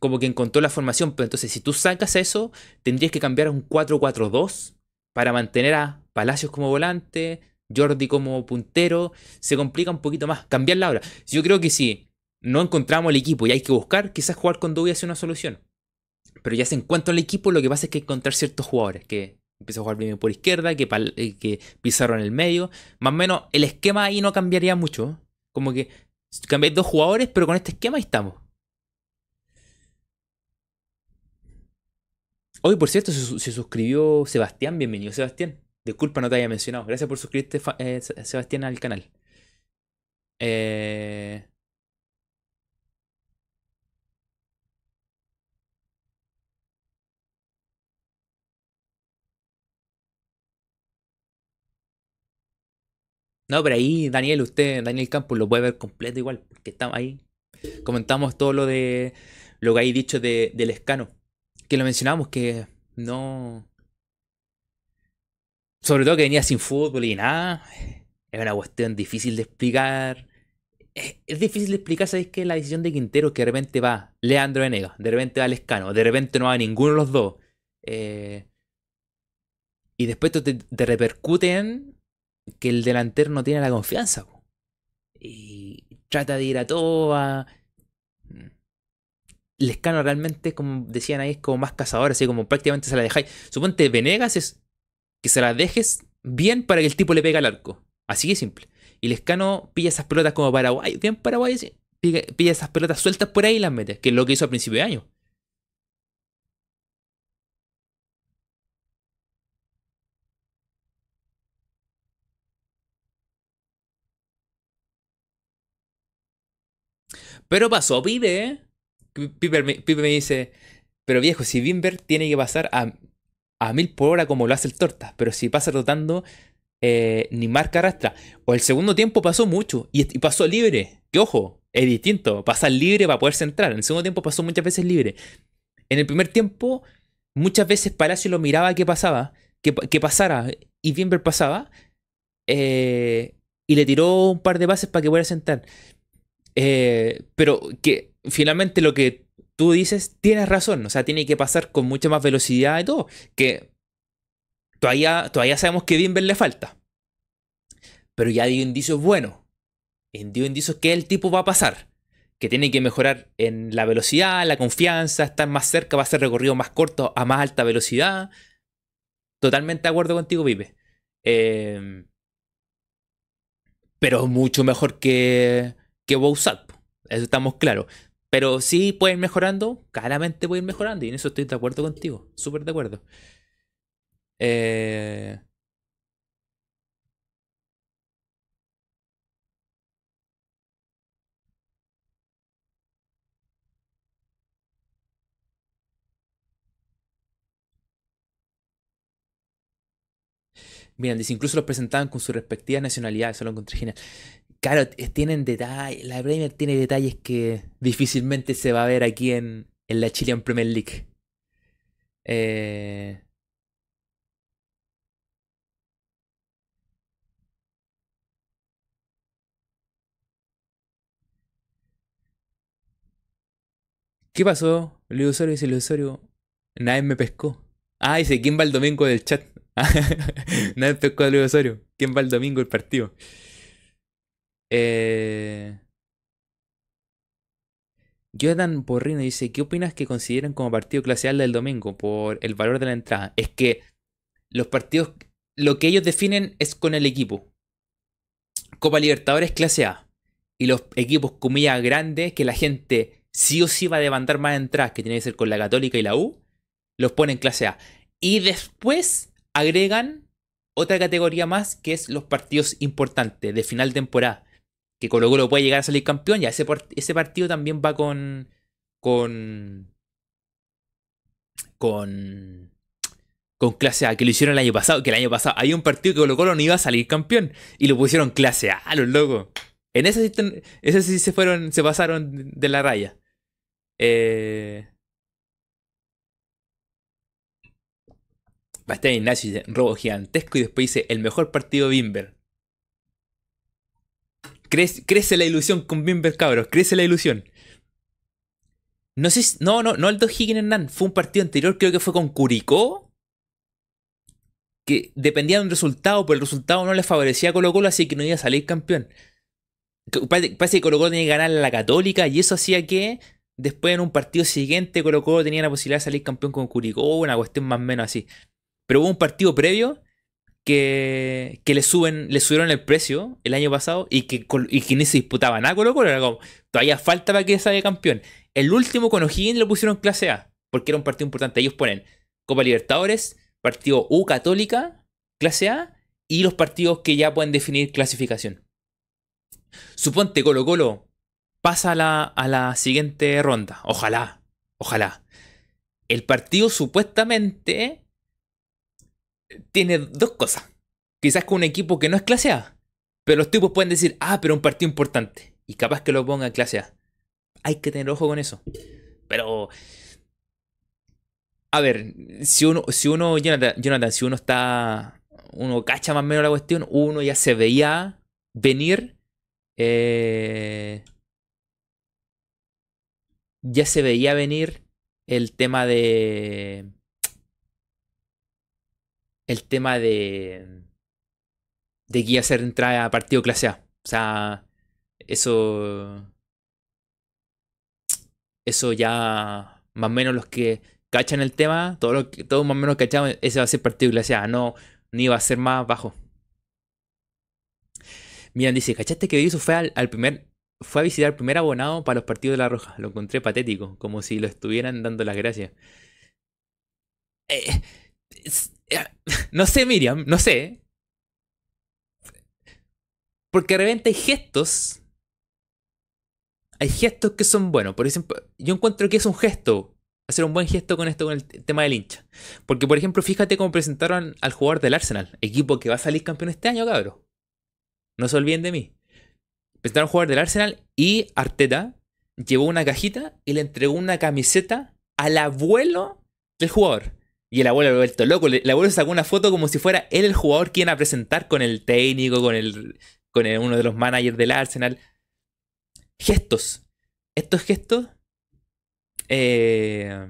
Speaker 1: como que encontró la formación, pero entonces si tú sacas eso, tendrías que cambiar a un 4-4-2 para mantener a Palacios como volante, Jordi como puntero, se complica un poquito más. Cambiarla ahora. Yo creo que si no encontramos el equipo y hay que buscar, quizás jugar con Dubi es una solución. Pero ya se encuentra el equipo, lo que pasa es que hay que encontrar ciertos jugadores que empiezan a jugar bien por izquierda, que, eh, que pisaron en el medio. Más o menos el esquema ahí no cambiaría mucho. Como que cambiáis dos jugadores, pero con este esquema ahí estamos. Hoy, por cierto, se, suscribió Sebastián. Bienvenido, Sebastián. Disculpa, no te haya mencionado. Gracias por suscribirte, eh, Sebastián, al canal. Eh... No, pero ahí, Daniel, usted, Daniel Campos, lo puede ver completo igual, porque estamos ahí. Comentamos todo lo de lo que hay dicho de, del escano que lo mencionamos, que no... Sobre todo que venía sin fútbol y nada. Es una cuestión difícil de explicar. Es, difícil de explicar, ¿sabéis qué? La decisión de Quintero que de repente va Leandro Enega, de repente va Lescano, de repente no va ninguno de los dos. Eh, y después te, te, repercute en que el delantero no tiene la confianza. Y trata de ir a toa. Lescano realmente, como decían ahí, es como más cazador, así como prácticamente se la dejáis. Suponte Venegas es que se la dejes bien para que el tipo le pegue al arco. Así de simple. Y Lescano pilla esas pelotas como Paraguay, bien Paraguay, Pilla, esas pelotas sueltas por ahí y las mete, que es lo que hizo a principio de año. Pero pasó, pibe, ¿eh? Piper me, dice, pero viejo, si Bimber tiene que pasar a a mil por hora como lo hace el Torta, pero si pasa rotando, eh, ni marca arrastra. O el segundo tiempo pasó mucho y, pasó libre. Que ojo, es distinto. Pasar libre para poder centrar. En el segundo tiempo pasó muchas veces libre. En el primer tiempo, muchas veces Palacio lo miraba qué pasaba, que, pasara, y Bimber pasaba. Eh, y le tiró un par de bases para que pudiera sentar. Eh, pero que finalmente lo que tú dices, tienes razón. O sea, tiene que pasar con mucha más velocidad y todo. Que todavía, todavía sabemos que Bimber le falta. Pero ya dio indicios buenos. Dio indicios que el tipo va a pasar. Que tiene que mejorar en la velocidad, la confianza, estar más cerca, va a ser recorrido más corto a más alta velocidad. Totalmente de acuerdo contigo, Vive. Eh, pero mucho mejor que, que Bowsat. Eso estamos claros. Pero sí pueden ir mejorando, claramente pueden ir mejorando. Y en eso estoy de acuerdo contigo. Súper de acuerdo. Eh... Miren, dice, incluso los presentaban con su respectiva nacionalidad, eso lo encontré genial. Claro, tienen detalles, la Premier tiene detalles que difícilmente se va a ver aquí en, en la Chilean Premier League. Eh... ¿Qué pasó? Luis Osorio dice Luis Osorio. Nadie me pescó. Ah, dice, ¿quién va el domingo del chat? Nadie pescó a Luis Osorio. ¿Quién va el domingo el partido? Eh... Jordan Porrino dice, ¿qué opinas que consideren como partido clase A del domingo por el valor de la entrada? Es que los partidos, lo que ellos definen es con el equipo. Copa Libertadores clase A. Y los equipos comillas grandes que la gente sí o sí va a demandar más entradas, que tiene que ser con la Católica y la U, los ponen clase A. Y después agregan otra categoría más que es los partidos importantes de final temporada que Colo Colo puede llegar a salir campeón, ya ese, ese partido también va con. con. con. con clase A, que lo hicieron el año pasado, que el año pasado hay un partido que Colo Colo no iba a salir campeón y lo pusieron clase A, los locos. En ese, ese sí se fueron, se pasaron de la raya. Eh. estar Ignacio dice, robo gigantesco y después dice, el mejor partido Bimber. Crece, la ilusión con Bimber, cabros. Crece la ilusión. No sé si, No, no, no el dos Higgins Hernán. Fue un partido anterior, creo que fue con Curicó. Que dependía de un resultado, pero el resultado no le favorecía a Colo Colo, así que no iba a salir campeón. Parece que Colo Colo tenía que ganar a la Católica y eso hacía que después en un partido siguiente Colo Colo tenía la posibilidad de salir campeón con Curicó, una cuestión más o menos así. Pero hubo un partido previo que, le suben, le subieron el precio el año pasado y que, y que ni se disputaba nada Colo Colo, era como, todavía falta para que salga campeón. El último con O'Higgins lo pusieron clase A, porque era un partido importante. Ellos ponen Copa Libertadores, partido U Católica, clase A, y los partidos que ya pueden definir clasificación. Suponte Colo Colo pasa la, a la siguiente ronda. Ojalá, ojalá. El partido supuestamente tiene dos cosas. Quizás con un equipo que no es clase A, pero los tipos pueden decir, ah, pero un partido importante. Y capaz que lo ponga en clase A. Hay que tener ojo con eso. Pero. A ver, si uno, si uno, Jonathan, si uno está. Uno cacha más o menos la cuestión, uno ya se veía venir. Eh, ya se veía venir el tema de el tema de, de que iba a ser entrada a partido clase. O sea, eso. Eso ya. Más o menos los que cachan el tema, todos todos más o menos cachaban, ese va a ser partido clase. No, ni iba a ser más bajo. Miran, dice, ¿cachaste que hizo fue al, primer. Fue a visitar al primer abonado para los partidos de la Roja. Lo encontré patético, como si lo estuvieran dando las gracias. Eh, no sé, Miriam, no sé. Porque de repente hay gestos. Hay gestos que son buenos. Por ejemplo, yo encuentro que es un gesto hacer un buen gesto con esto, con el tema del hincha. Porque, por ejemplo, fíjate cómo presentaron al jugador del Arsenal, equipo que va a salir campeón este año, cabrón. No se olviden de mí. Presentaron al jugador del Arsenal y Arteta llevó una cajita y le entregó una camiseta al abuelo del jugador. Y el abuelo lo vuelto loco. El abuelo sacó una foto como si fuera él el jugador quien a presentar con el técnico, con el, con uno de los managers del Arsenal. Gestos. Estos gestos eh,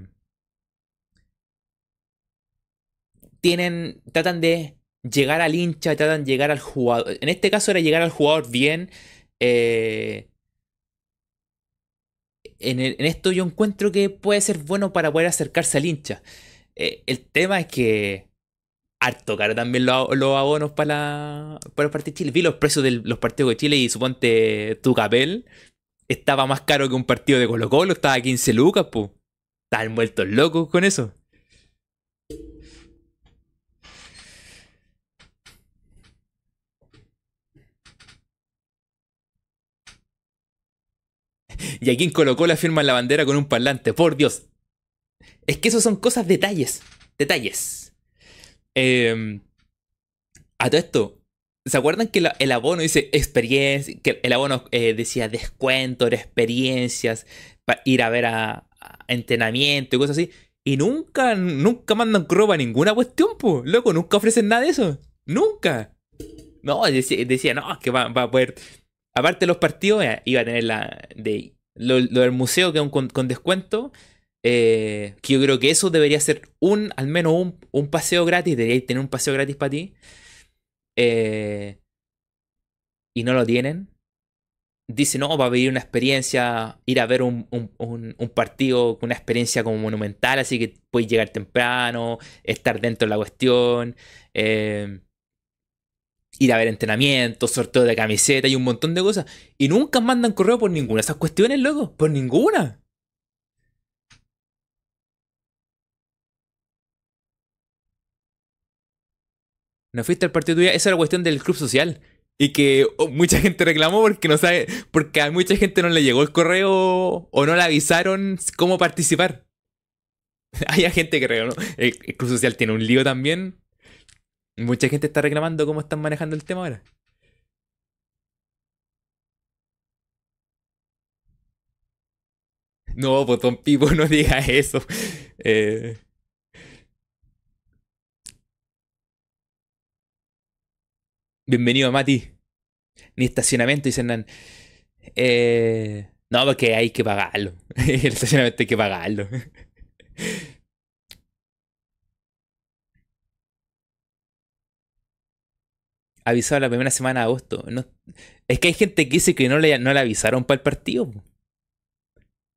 Speaker 1: tienen, tratan de llegar al hincha, tratan de llegar al jugador. En este caso era llegar al jugador bien. Eh, en, esto yo encuentro que puede ser bueno para poder acercarse al hincha. Eh, el tema es que harto caro también los, abonos para, para los partidos de Chile. Vi los precios de los partidos de Chile y suponte tu capel estaba más caro que un partido de Colo Colo, estaba a 15 lucas, pues. Estaban muertos locos con eso. Y aquí en Colo Colo firman la bandera con un parlante, por Dios. Es que eso son cosas, detalles. Detalles. Em, a todo esto, ¿Se acuerdan que el abono dice experiencia, que el abono eh, decía descuento de experiencias, para ir a ver a, entrenamiento y cosas así? Y nunca, nunca mandan ropa ninguna cuestión, pues. Loco, nunca ofrecen nada de eso. Nunca. No, decía, no, que va, a poder. Aparte de los partidos, eh, iba a tener la. De, lo, del museo que con, con descuento. Eh, que yo creo que eso debería ser un, al menos un, un paseo gratis. Debería tener un paseo gratis para ti. Eh, y no lo tienen, dice, no, va a haber una experiencia, ir a ver un, partido con una experiencia como monumental, así que puedes llegar temprano, estar dentro de la cuestión, eh, ir a ver entrenamiento, sorteo de camiseta y un montón de cosas. Y nunca mandan correo por ninguna de esas cuestiones, loco, por ninguna. No fuiste al partido tuyo, esa era la cuestión del club social. Y que oh, mucha gente reclamó porque no sabe, porque a mucha gente no le llegó el correo o no le avisaron cómo participar. Hay gente que reclamó. El, club social tiene un lío también. Mucha gente está reclamando cómo están manejando el tema ahora. No, pues Don Pipo, no diga eso. Eh, Bienvenido, Mati. Ni estacionamiento, dicen. Eh, no, porque hay que pagarlo. El estacionamiento hay que pagarlo. Avisado la primera semana de agosto. es que hay gente que dice que no le, no le avisaron para el partido.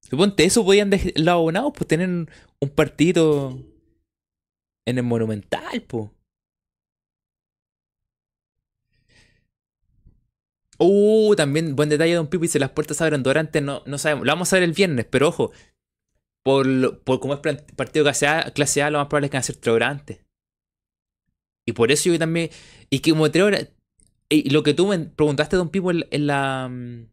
Speaker 1: Suponte, eso podían los abonados, pues tener un partido en el Monumental, pues. Uh, también buen detalle, Don Pipi, si las puertas abren durante, no, no sabemos. Lo vamos a ver el viernes, pero ojo, por, por como es partido clase A, clase lo más probable es que van a ser tres antes. Y por eso yo también. Y que como tres. Y lo que tú me preguntaste, Don Pipo, en, la. Mm,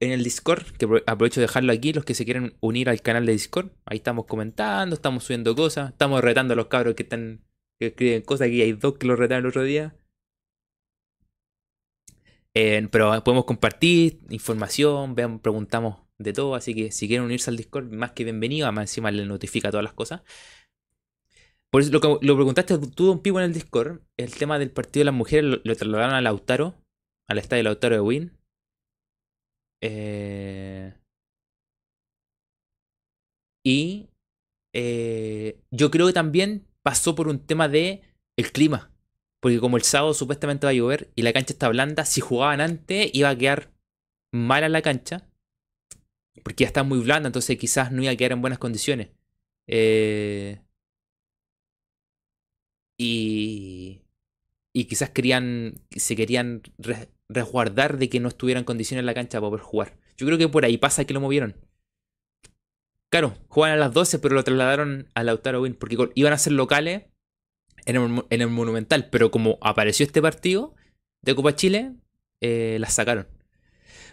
Speaker 1: en el Discord, que aprovecho de dejarlo aquí, los que se quieren unir al canal de Discord. Ahí estamos comentando, estamos subiendo cosas, estamos retando a los cabros que están. que escriben cosas. Aquí hay dos que los retaron el otro día pero podemos compartir información, preguntamos de todo, así que si quieren unirse al Discord, más que bienvenido, además encima les notifica todas las cosas. Por eso lo que lo preguntaste tú, Don Pipo, en el Discord, el tema del partido de las mujeres lo, trasladaron a Lautaro, al estadio Lautaro de Win. Eh, y eh, yo creo que también pasó por un tema de el clima. Porque como el sábado supuestamente va a llover y la cancha está blanda, si jugaban antes iba a quedar mala la cancha. Porque ya está muy blanda, entonces quizás no iba a quedar en buenas condiciones. Eh, y, y quizás querían, se querían resguardar de que no estuviera en condiciones la cancha para poder jugar. Yo creo que por ahí pasa que lo movieron. Claro, juegan a las 12, pero lo trasladaron a Lautaro Win, porque iban a ser locales en el, Monumental, pero como apareció este partido de Copa Chile, eh, las sacaron.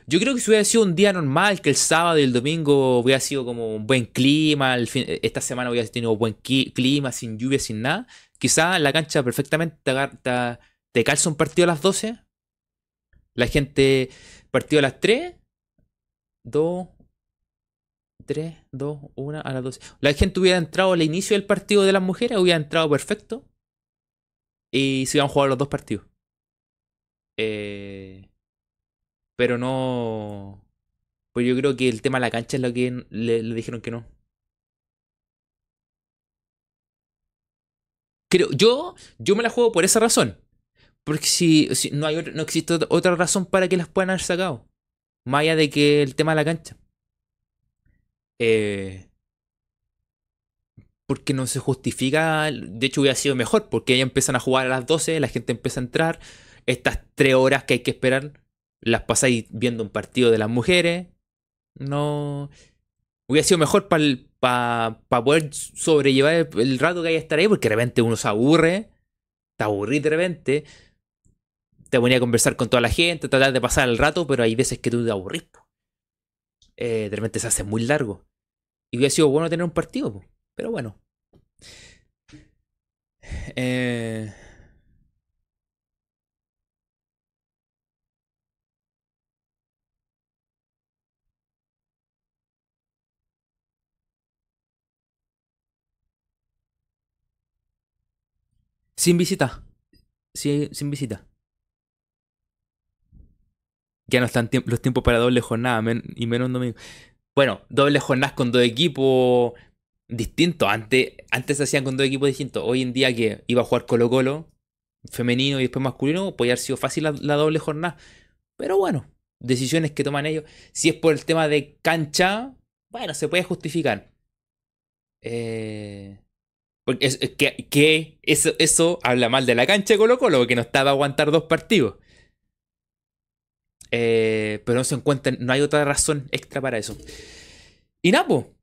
Speaker 1: Yo creo que si hubiera sido un día normal, que el sábado y el domingo hubiera sido como un buen clima, esta semana hubiera tenido buen clima, sin lluvia, sin nada, quizá la cancha perfectamente te, te un partido a las 12, la gente partido a las 3, 2, 3, 2, 1, a las 12. La gente hubiera entrado al inicio del partido de las mujeres, hubiera entrado perfecto. Y se iban a jugar los dos partidos. Eh, pero no. Pues yo creo que el tema de la cancha es lo que le, dijeron que no. Creo, yo, yo me la juego por esa razón. Porque si, no, hay no existe otra razón para que las puedan haber sacado. Más allá de que el tema de la cancha. Eh, porque no se justifica. De hecho, hubiera sido mejor, porque ya empiezan a jugar a las 12, la gente empieza a entrar. Estas tres horas que hay que esperar, las pasáis viendo un partido de las mujeres. No. Hubiera sido mejor para poder sobrellevar el, rato que hay que estar ahí, porque de repente uno se aburre, te aburrí de repente, te ponía a conversar con toda la gente, tratar de pasar el rato, pero hay veces que tú te aburrís. Eh, de repente se hace muy largo. Y hubiera sido bueno tener un partido, pero bueno. Eh... Sin visita. Sí, sin visita. Ya no están los tiempos para doble jornada y menos domingo. Bueno, doble jornadas con dos equipos distintos. Antes, antes se hacían con dos equipos distintos. Hoy en día que iba a jugar Colo Colo, femenino y después masculino, podría haber sido fácil la, doble jornada. Pero bueno, decisiones que toman ellos. Si es por el tema de cancha, bueno, se puede justificar. Eh, porque es, que, eso, eso habla mal de la cancha de Colo Colo, que no estaba a aguantar dos partidos. Eh, pero no se encuentra, no hay otra razón extra para eso. Y Napo,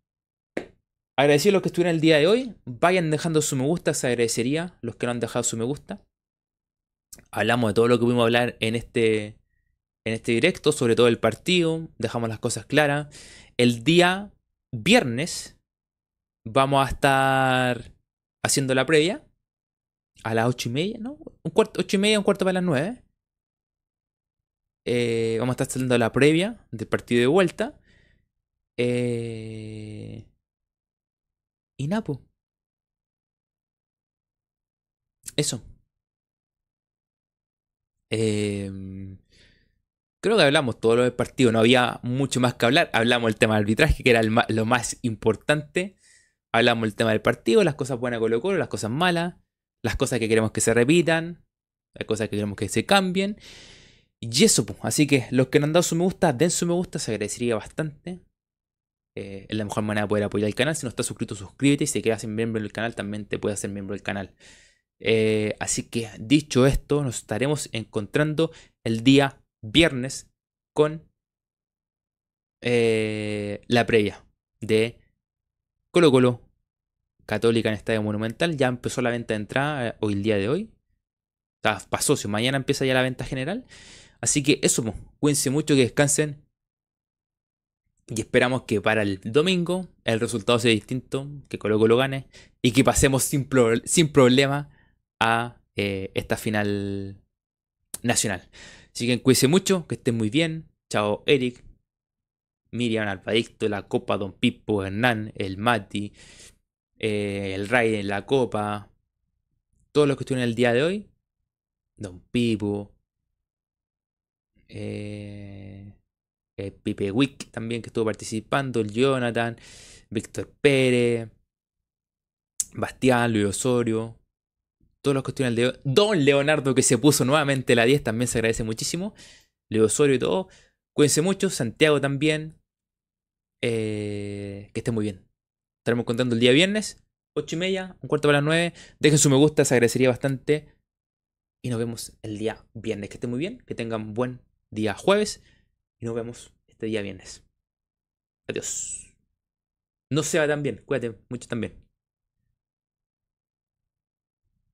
Speaker 1: agradecido a los que estuvieron el día de hoy. Vayan dejando su me gusta, se agradecería los que no han dejado su me gusta. Hablamos de todo lo que pudimos hablar en este, en este directo, sobre todo el partido. Dejamos las cosas claras. El día viernes vamos a estar haciendo la previa a las ocho y media, ¿no? Un cuarto, ocho y media, un cuarto para las nueve. Eh, vamos a estar haciendo la previa del partido de vuelta. Eh, y Napo. Eso. Em, creo que hablamos todo lo del partido. No había mucho más que hablar. Hablamos del tema del arbitraje, que era lo más importante. Hablamos del tema del partido, las cosas buenas Colo Colo, las cosas malas, las cosas que queremos que se repitan, las cosas que queremos que se cambien. Y eso, pues. Así que los que no han dado su me gusta, den su me gusta, se agradecería bastante. Eh, es la mejor manera de poder apoyar el canal. Si no estás suscrito, suscríbete. Y si ser miembro del canal, también te puedes hacer miembro del canal. Eh, así que dicho esto, nos estaremos encontrando el día viernes con eh, la previa de Colo Colo Católica en Estadio Monumental. Ya empezó la venta de entrada hoy el día de hoy. pasó, si mañana empieza ya la venta general. Así que eso, cuídense mucho, que descansen. Y esperamos que para el domingo el resultado sea distinto, que Colo Colo gane y que pasemos sin, sin problema a eh, esta final nacional. Así que cuídense mucho, que estén muy bien. Chao Eric, Miriam Alpadicto, la Copa, Don Pipo, Hernán, el Mati, eh, el Ray en la Copa, todos los que estuvieron el día de hoy. Don Pipo, eh, Pipe Wick también que estuvo participando, el Jonathan, Víctor Pérez, Bastián, Luis Osorio, todos los estuvieron de Don Leonardo que se puso nuevamente la 10 también se agradece muchísimo. Luis Osorio y todo. Cuídense mucho, Santiago también. Eh, que esté muy bien. Estaremos contando el día viernes, 8 y media, un cuarto para las 9. Dejen su me gusta, se agradecería bastante. Y nos vemos el día viernes. Que esté muy bien, que tengan buen día jueves nos vemos este día viernes. Adiós. No se va tan bien, cuídate mucho también.